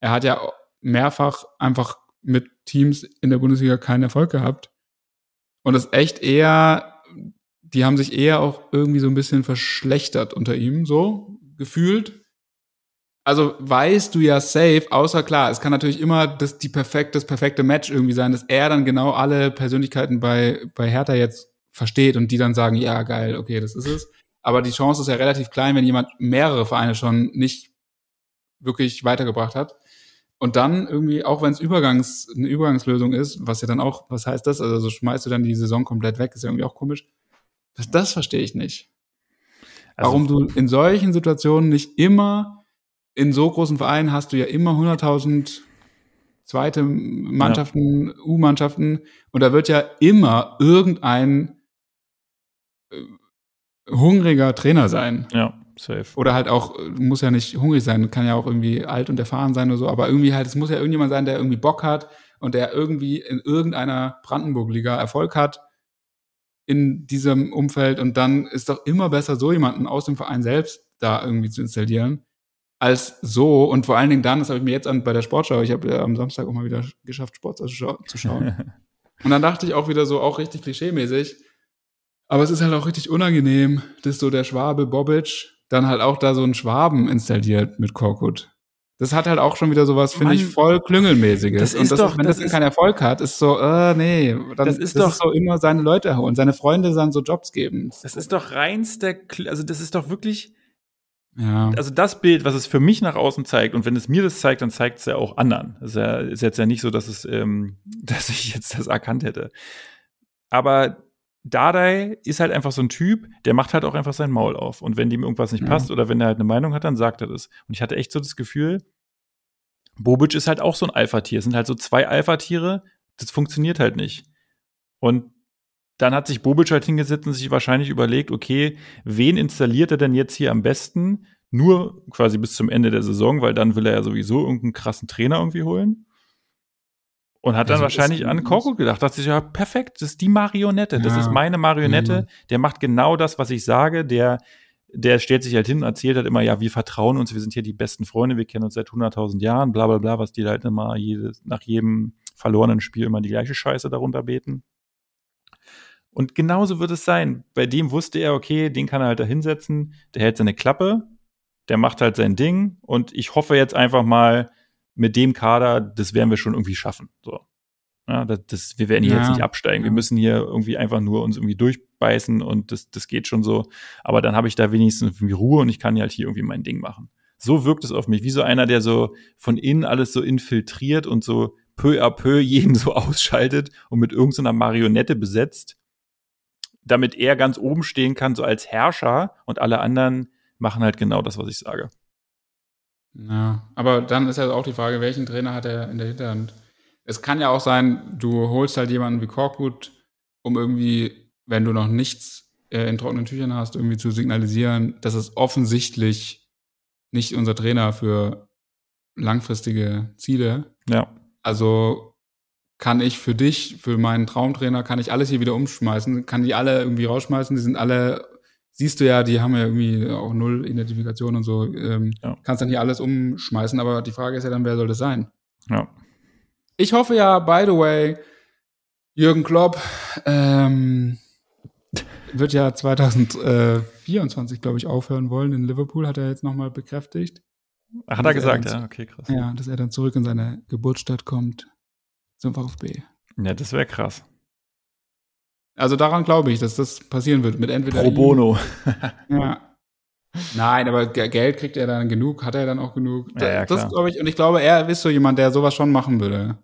er hat ja mehrfach einfach mit Teams in der Bundesliga keinen Erfolg gehabt. Und das echt eher, die haben sich eher auch irgendwie so ein bisschen verschlechtert unter ihm, so gefühlt. Also weißt du ja safe, außer klar, es kann natürlich immer das, die perfekt, das perfekte Match irgendwie sein, dass er dann genau alle Persönlichkeiten bei, bei Hertha jetzt versteht und die dann sagen, ja, geil, okay, das ist es. Aber die Chance ist ja relativ klein, wenn jemand mehrere Vereine schon nicht wirklich weitergebracht hat. Und dann irgendwie, auch wenn es Übergangs, eine Übergangslösung ist, was ja dann auch, was heißt das? Also so schmeißt du dann die Saison komplett weg, ist ja irgendwie auch komisch. Das, das verstehe ich nicht. Also, Warum du in solchen Situationen nicht immer, in so großen Vereinen hast du ja immer 100.000 zweite Mannschaften, ja. U-Mannschaften, und da wird ja immer irgendein äh, hungriger Trainer sein. Ja. Safe. Oder halt auch, muss ja nicht hungrig sein, kann ja auch irgendwie alt und erfahren sein oder so, aber irgendwie halt, es muss ja irgendjemand sein, der irgendwie Bock hat und der irgendwie in irgendeiner Brandenburg-Liga Erfolg hat in diesem Umfeld und dann ist doch immer besser, so jemanden aus dem Verein selbst da irgendwie zu installieren, als so und vor allen Dingen dann, das habe ich mir jetzt an bei der Sportschau, ich habe ja am Samstag auch mal wieder geschafft, Sport zu schauen. und dann dachte ich auch wieder so, auch richtig klischeemäßig, aber es ist halt auch richtig unangenehm, dass so der Schwabe Bobic dann halt auch da so einen Schwaben installiert mit Korkut. Das hat halt auch schon wieder sowas, finde ich, voll Klüngelmäßiges. Das ist und das, doch, wenn das, das keinen Erfolg hat, ist so, äh, nee, dann das ist, das doch ist so immer seine Leute holen, seine Freunde dann so Jobs geben. Das ist doch reinster, also das ist doch wirklich, ja. Also das Bild, was es für mich nach außen zeigt, und wenn es mir das zeigt, dann zeigt es ja auch anderen. Das ist, ja, ist jetzt ja nicht so, dass es, ähm, dass ich jetzt das erkannt hätte. Aber Dardai ist halt einfach so ein Typ, der macht halt auch einfach sein Maul auf. Und wenn dem irgendwas nicht ja. passt oder wenn er halt eine Meinung hat, dann sagt er das. Und ich hatte echt so das Gefühl, Bobic ist halt auch so ein Alpha-Tier. Es sind halt so zwei Alpha-Tiere, das funktioniert halt nicht. Und dann hat sich Bobic halt hingesetzt und sich wahrscheinlich überlegt, okay, wen installiert er denn jetzt hier am besten? Nur quasi bis zum Ende der Saison, weil dann will er ja sowieso irgendeinen krassen Trainer irgendwie holen. Und hat dann also wahrscheinlich an Korkut gedacht, das ist ja perfekt, das ist die Marionette, das ja. ist meine Marionette, mhm. der macht genau das, was ich sage, der, der stellt sich halt hin und erzählt halt immer, ja, wir vertrauen uns, wir sind hier die besten Freunde, wir kennen uns seit 100.000 Jahren, bla bla bla, was die halt immer jedes, nach jedem verlorenen Spiel immer die gleiche Scheiße darunter beten. Und genauso wird es sein. Bei dem wusste er, okay, den kann er halt da hinsetzen, der hält seine Klappe, der macht halt sein Ding und ich hoffe jetzt einfach mal, mit dem Kader, das werden wir schon irgendwie schaffen. So. Ja, das, das, wir werden hier ja, jetzt nicht absteigen. Wir müssen hier irgendwie einfach nur uns irgendwie durchbeißen und das, das geht schon so. Aber dann habe ich da wenigstens irgendwie Ruhe und ich kann halt hier irgendwie mein Ding machen. So wirkt es auf mich, wie so einer, der so von innen alles so infiltriert und so peu à peu jeden so ausschaltet und mit irgendeiner Marionette besetzt, damit er ganz oben stehen kann, so als Herrscher und alle anderen machen halt genau das, was ich sage. Ja, aber dann ist ja auch die Frage, welchen Trainer hat er in der Hinterhand? Es kann ja auch sein, du holst halt jemanden wie Korkut, um irgendwie, wenn du noch nichts äh, in trockenen Tüchern hast, irgendwie zu signalisieren, dass es offensichtlich nicht unser Trainer für langfristige Ziele. Ja. Also kann ich für dich, für meinen Traumtrainer, kann ich alles hier wieder umschmeißen, kann die alle irgendwie rausschmeißen, die sind alle, siehst du ja, die haben ja irgendwie auch null Identifikation und so, ähm, ja. kannst dann hier alles umschmeißen, aber die Frage ist ja dann, wer soll das sein? Ja. Ich hoffe ja, by the way, Jürgen Klopp ähm, wird ja 2024, glaube ich, aufhören wollen. In Liverpool hat er jetzt nochmal bekräftigt. Hat er gesagt, er ja, okay, krass. Ja, dass er dann zurück in seine Geburtsstadt kommt zum VfB. Ja, das wäre krass. Also daran glaube ich, dass das passieren wird mit entweder Pro Bono. ja. Nein, aber Geld kriegt er dann genug, hat er dann auch genug. Ja, ja, das glaube ich, und ich glaube, er ist so jemand, der sowas schon machen würde.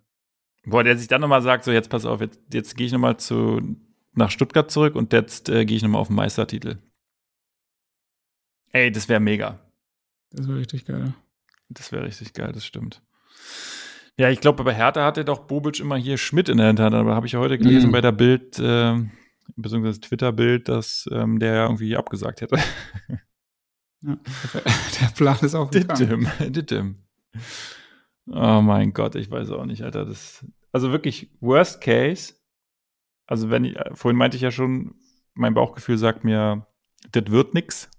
Boah, der sich dann nochmal sagt, so jetzt pass auf, jetzt, jetzt gehe ich nochmal zu nach Stuttgart zurück und jetzt äh, gehe ich nochmal auf den Meistertitel. Ey, das wäre mega. Das wäre richtig geil. Das wäre richtig geil, das stimmt. Ja, ich glaube, bei Hertha hatte doch Bobic immer hier Schmidt in der Hinterhand, aber habe ich ja heute gelesen mhm. bei der Bild, äh, beziehungsweise Twitter-Bild, dass ähm, der ja irgendwie abgesagt hätte. Ja, der Plan ist auch Dittim. Oh mein Gott, ich weiß auch nicht, Alter. Das, also wirklich, worst case. Also, wenn ich, äh, vorhin meinte ich ja schon, mein Bauchgefühl sagt mir, das wird nix.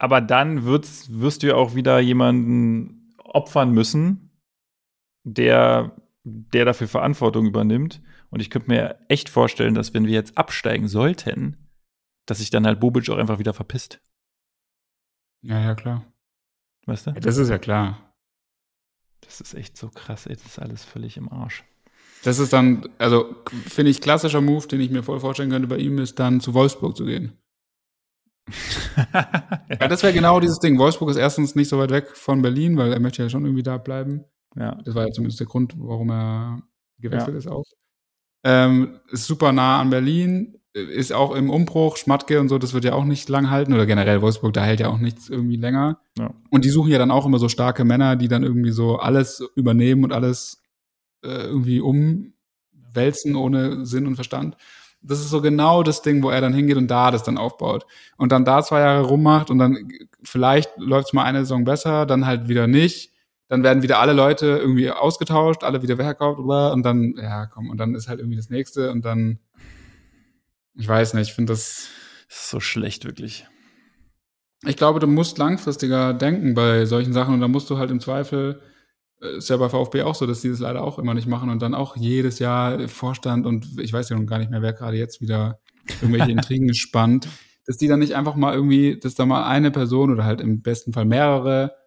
Aber dann wirst du ja auch wieder jemanden opfern müssen, der, der dafür Verantwortung übernimmt. Und ich könnte mir echt vorstellen, dass wenn wir jetzt absteigen sollten, dass sich dann halt Bobic auch einfach wieder verpisst. Ja, ja, klar. Weißt du? Ja, das ist ja klar. Das ist echt so krass, ey. Das ist alles völlig im Arsch. Das ist dann, also finde ich, klassischer Move, den ich mir voll vorstellen könnte bei ihm, ist dann zu Wolfsburg zu gehen. ja. ja. das wäre genau dieses Ding. Wolfsburg ist erstens nicht so weit weg von Berlin, weil er möchte ja schon irgendwie da bleiben. Ja. Das war ja zumindest der Grund, warum er gewechselt ja. ist auch. Ähm, ist super nah an Berlin, ist auch im Umbruch, Schmatke und so, das wird ja auch nicht lang halten. Oder generell Wolfsburg, da hält ja auch nichts irgendwie länger. Ja. Und die suchen ja dann auch immer so starke Männer, die dann irgendwie so alles übernehmen und alles äh, irgendwie umwälzen ohne Sinn und Verstand. Das ist so genau das Ding, wo er dann hingeht und da das dann aufbaut. Und dann da zwei Jahre rummacht und dann vielleicht läuft es mal eine Saison besser, dann halt wieder nicht dann werden wieder alle Leute irgendwie ausgetauscht, alle wieder verkauft und dann, ja, komm, und dann ist halt irgendwie das nächste und dann, ich weiß nicht, ich finde das, das ist so schlecht, wirklich. Ich glaube, du musst langfristiger denken bei solchen Sachen und da musst du halt im Zweifel, äh, ist ja bei VfB auch so, dass die das leider auch immer nicht machen und dann auch jedes Jahr Vorstand und ich weiß ja noch gar nicht mehr, wer gerade jetzt wieder irgendwelche Intrigen spannt, dass die dann nicht einfach mal irgendwie, dass da mal eine Person oder halt im besten Fall mehrere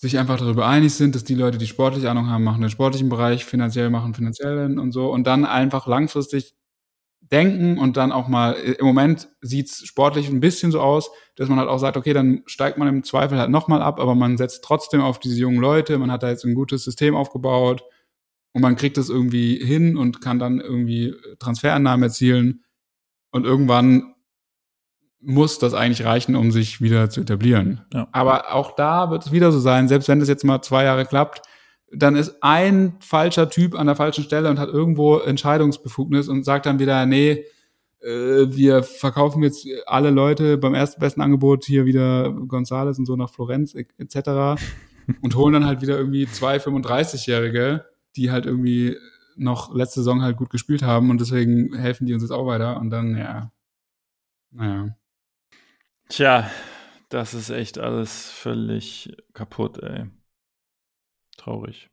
sich einfach darüber einig sind, dass die Leute, die sportliche Ahnung haben, machen den sportlichen Bereich, finanziell machen finanziellen und so und dann einfach langfristig denken und dann auch mal, im Moment sieht's sportlich ein bisschen so aus, dass man halt auch sagt, okay, dann steigt man im Zweifel halt nochmal ab, aber man setzt trotzdem auf diese jungen Leute, man hat da jetzt ein gutes System aufgebaut und man kriegt das irgendwie hin und kann dann irgendwie Transferannahmen erzielen und irgendwann muss das eigentlich reichen, um sich wieder zu etablieren. Ja. Aber auch da wird es wieder so sein, selbst wenn das jetzt mal zwei Jahre klappt, dann ist ein falscher Typ an der falschen Stelle und hat irgendwo Entscheidungsbefugnis und sagt dann wieder, nee, äh, wir verkaufen jetzt alle Leute beim ersten besten Angebot hier wieder Gonzales und so nach Florenz etc. und holen dann halt wieder irgendwie zwei 35-Jährige, die halt irgendwie noch letzte Saison halt gut gespielt haben und deswegen helfen die uns jetzt auch weiter und dann, ja, naja. Tja, das ist echt alles völlig kaputt, ey. Traurig.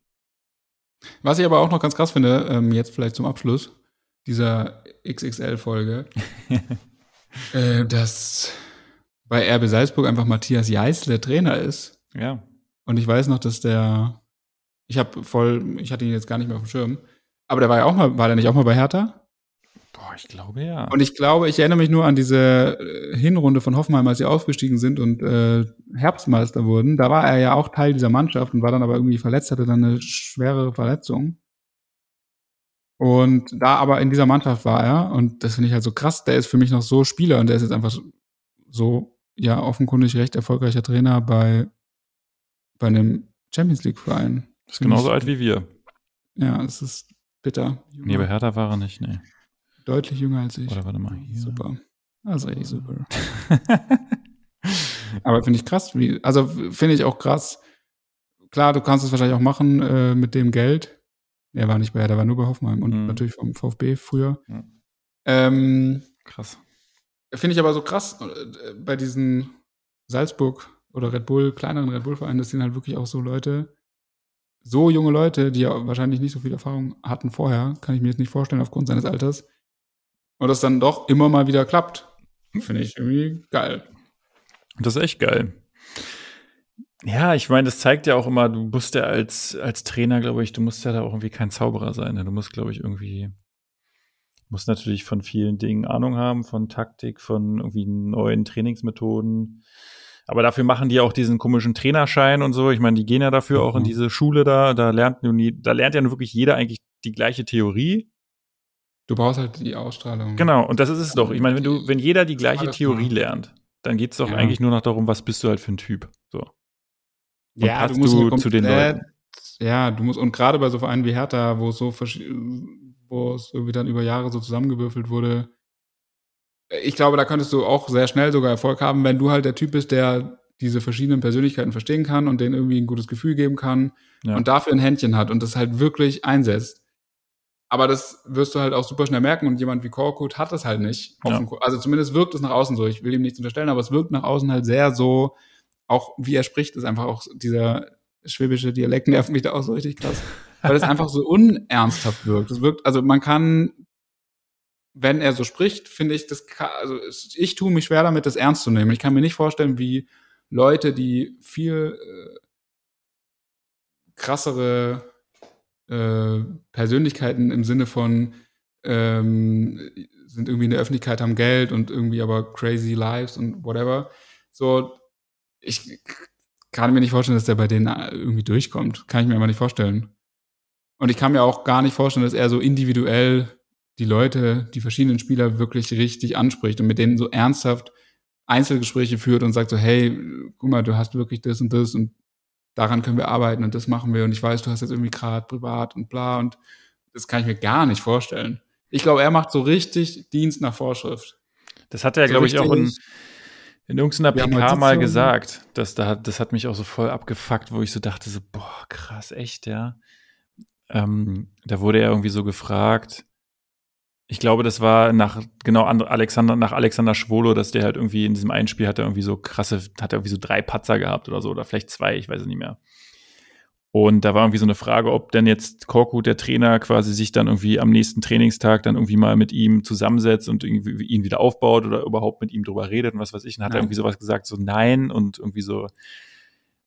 Was ich aber auch noch ganz krass finde, ähm, jetzt vielleicht zum Abschluss dieser XXL-Folge, äh, dass bei RB Salzburg einfach Matthias Jeißle Trainer ist. Ja. Und ich weiß noch, dass der, ich habe voll, ich hatte ihn jetzt gar nicht mehr auf dem Schirm, aber der war ja auch mal, war der nicht auch mal bei Hertha? Boah, ich glaube ja. Und ich glaube, ich erinnere mich nur an diese äh, Hinrunde von Hoffenheim, als sie aufgestiegen sind und äh, Herbstmeister wurden. Da war er ja auch Teil dieser Mannschaft und war dann aber irgendwie verletzt, hatte dann eine schwere Verletzung. Und da aber in dieser Mannschaft war er, und das finde ich halt so krass, der ist für mich noch so Spieler und der ist jetzt einfach so, ja, offenkundig recht erfolgreicher Trainer bei, bei einem Champions League-Verein. Ist genauso alt wie wir. Ja, es ist bitter. Nee, bei Hertha war er nicht, nee. Deutlich jünger als ich. Oder warte mal. Hier. Super. Also echt super. Aber finde ich krass. Wie, also finde ich auch krass. Klar, du kannst es wahrscheinlich auch machen äh, mit dem Geld. er war nicht bei, er war nur bei Hoffenheim und mhm. natürlich vom VfB früher. Mhm. Ähm, krass. Finde ich aber so krass äh, bei diesen Salzburg oder Red Bull, kleineren Red Bull-Vereinen, das sind halt wirklich auch so Leute, so junge Leute, die ja wahrscheinlich nicht so viel Erfahrung hatten vorher, kann ich mir jetzt nicht vorstellen aufgrund seines Alters. Und das dann doch immer mal wieder klappt. Finde ich irgendwie geil. Das ist echt geil. Ja, ich meine, das zeigt ja auch immer, du musst ja als, als Trainer, glaube ich, du musst ja da auch irgendwie kein Zauberer sein. Ne? Du musst, glaube ich, irgendwie, musst natürlich von vielen Dingen Ahnung haben, von Taktik, von irgendwie neuen Trainingsmethoden. Aber dafür machen die auch diesen komischen Trainerschein und so. Ich meine, die gehen ja dafür auch in mhm. diese Schule da. Da lernt, da lernt ja wirklich jeder eigentlich die gleiche Theorie. Du brauchst halt die Ausstrahlung. Genau, und das ist es doch. Ich meine, wenn du, wenn jeder die gleiche Theorie lernt, dann geht es doch ja. eigentlich nur noch darum, was bist du halt für ein Typ. So. Und ja, passt du, musst du zu den Leuten. Ja, du musst, und gerade bei so Vereinen wie Hertha, wo es so wo es irgendwie dann über Jahre so zusammengewürfelt wurde, ich glaube, da könntest du auch sehr schnell sogar Erfolg haben, wenn du halt der Typ bist, der diese verschiedenen Persönlichkeiten verstehen kann und denen irgendwie ein gutes Gefühl geben kann ja. und dafür ein Händchen hat und das halt wirklich einsetzt. Aber das wirst du halt auch super schnell merken und jemand wie Korkut hat das halt nicht. Ja. Also zumindest wirkt es nach außen so. Ich will ihm nichts unterstellen, aber es wirkt nach außen halt sehr so, auch wie er spricht, ist einfach auch dieser schwäbische Dialekt nervt mich da auch so richtig krass. Weil es einfach so unernsthaft wirkt. Es wirkt, also man kann, wenn er so spricht, finde ich, das kann, also ich tue mich schwer damit, das ernst zu nehmen. Ich kann mir nicht vorstellen, wie Leute, die viel äh, krassere äh, Persönlichkeiten im Sinne von ähm, sind irgendwie in der Öffentlichkeit, haben Geld und irgendwie aber crazy lives und whatever. So, ich kann mir nicht vorstellen, dass der bei denen irgendwie durchkommt. Kann ich mir aber nicht vorstellen. Und ich kann mir auch gar nicht vorstellen, dass er so individuell die Leute, die verschiedenen Spieler wirklich richtig anspricht und mit denen so ernsthaft Einzelgespräche führt und sagt so, hey, guck mal, du hast wirklich das und das und daran können wir arbeiten und das machen wir und ich weiß, du hast jetzt irgendwie gerade privat und bla und das kann ich mir gar nicht vorstellen. Ich glaube, er macht so richtig Dienst nach Vorschrift. Das hat er, so glaube ich, auch in, in irgendeiner PK mal gesagt. Dass da, das hat mich auch so voll abgefuckt, wo ich so dachte, so, boah, krass, echt, ja. Ähm, da wurde er irgendwie so gefragt, ich glaube, das war nach genau Alexander nach Alexander Schwolo, dass der halt irgendwie in diesem einen Spiel hat er irgendwie so krasse, hat er irgendwie so drei Patzer gehabt oder so oder vielleicht zwei, ich weiß es nicht mehr. Und da war irgendwie so eine Frage, ob denn jetzt Korkut, der Trainer, quasi sich dann irgendwie am nächsten Trainingstag dann irgendwie mal mit ihm zusammensetzt und irgendwie ihn wieder aufbaut oder überhaupt mit ihm drüber redet und was weiß ich. Und hat er irgendwie sowas gesagt, so nein und irgendwie so,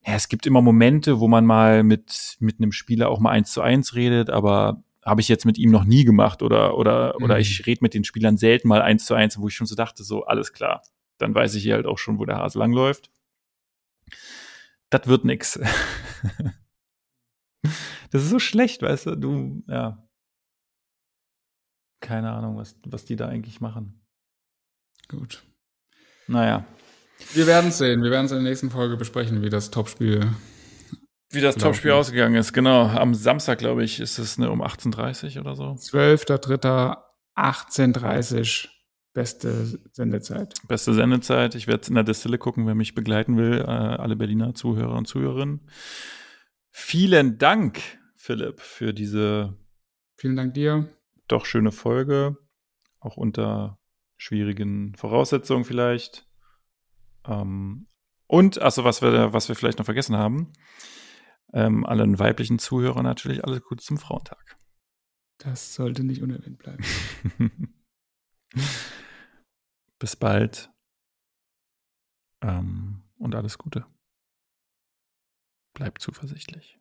ja, es gibt immer Momente, wo man mal mit, mit einem Spieler auch mal eins zu eins redet, aber habe ich jetzt mit ihm noch nie gemacht oder oder mhm. oder ich rede mit den Spielern selten mal eins zu eins, wo ich schon so dachte, so alles klar, dann weiß ich hier halt auch schon, wo der Hase langläuft. Das wird nix. das ist so schlecht, weißt du, du ja. Keine Ahnung, was was die da eigentlich machen. Gut. Naja. Wir werden sehen. Wir werden es in der nächsten Folge besprechen, wie das Topspiel wie das Topspiel ausgegangen ist, genau. Am Samstag, glaube ich, ist es ne, um 18.30 Uhr oder so. 12.03.18.30 Beste Sendezeit. Beste Sendezeit. Ich werde in der Destille gucken, wer mich begleiten will. Äh, alle Berliner Zuhörer und Zuhörerinnen. Vielen Dank, Philipp, für diese. Vielen Dank dir. Doch schöne Folge. Auch unter schwierigen Voraussetzungen vielleicht. Ähm, und, achso, was wir, was wir vielleicht noch vergessen haben ähm, allen weiblichen Zuhörern natürlich alles Gute zum Frauentag. Das sollte nicht unerwähnt bleiben. Bis bald ähm, und alles Gute. Bleibt zuversichtlich.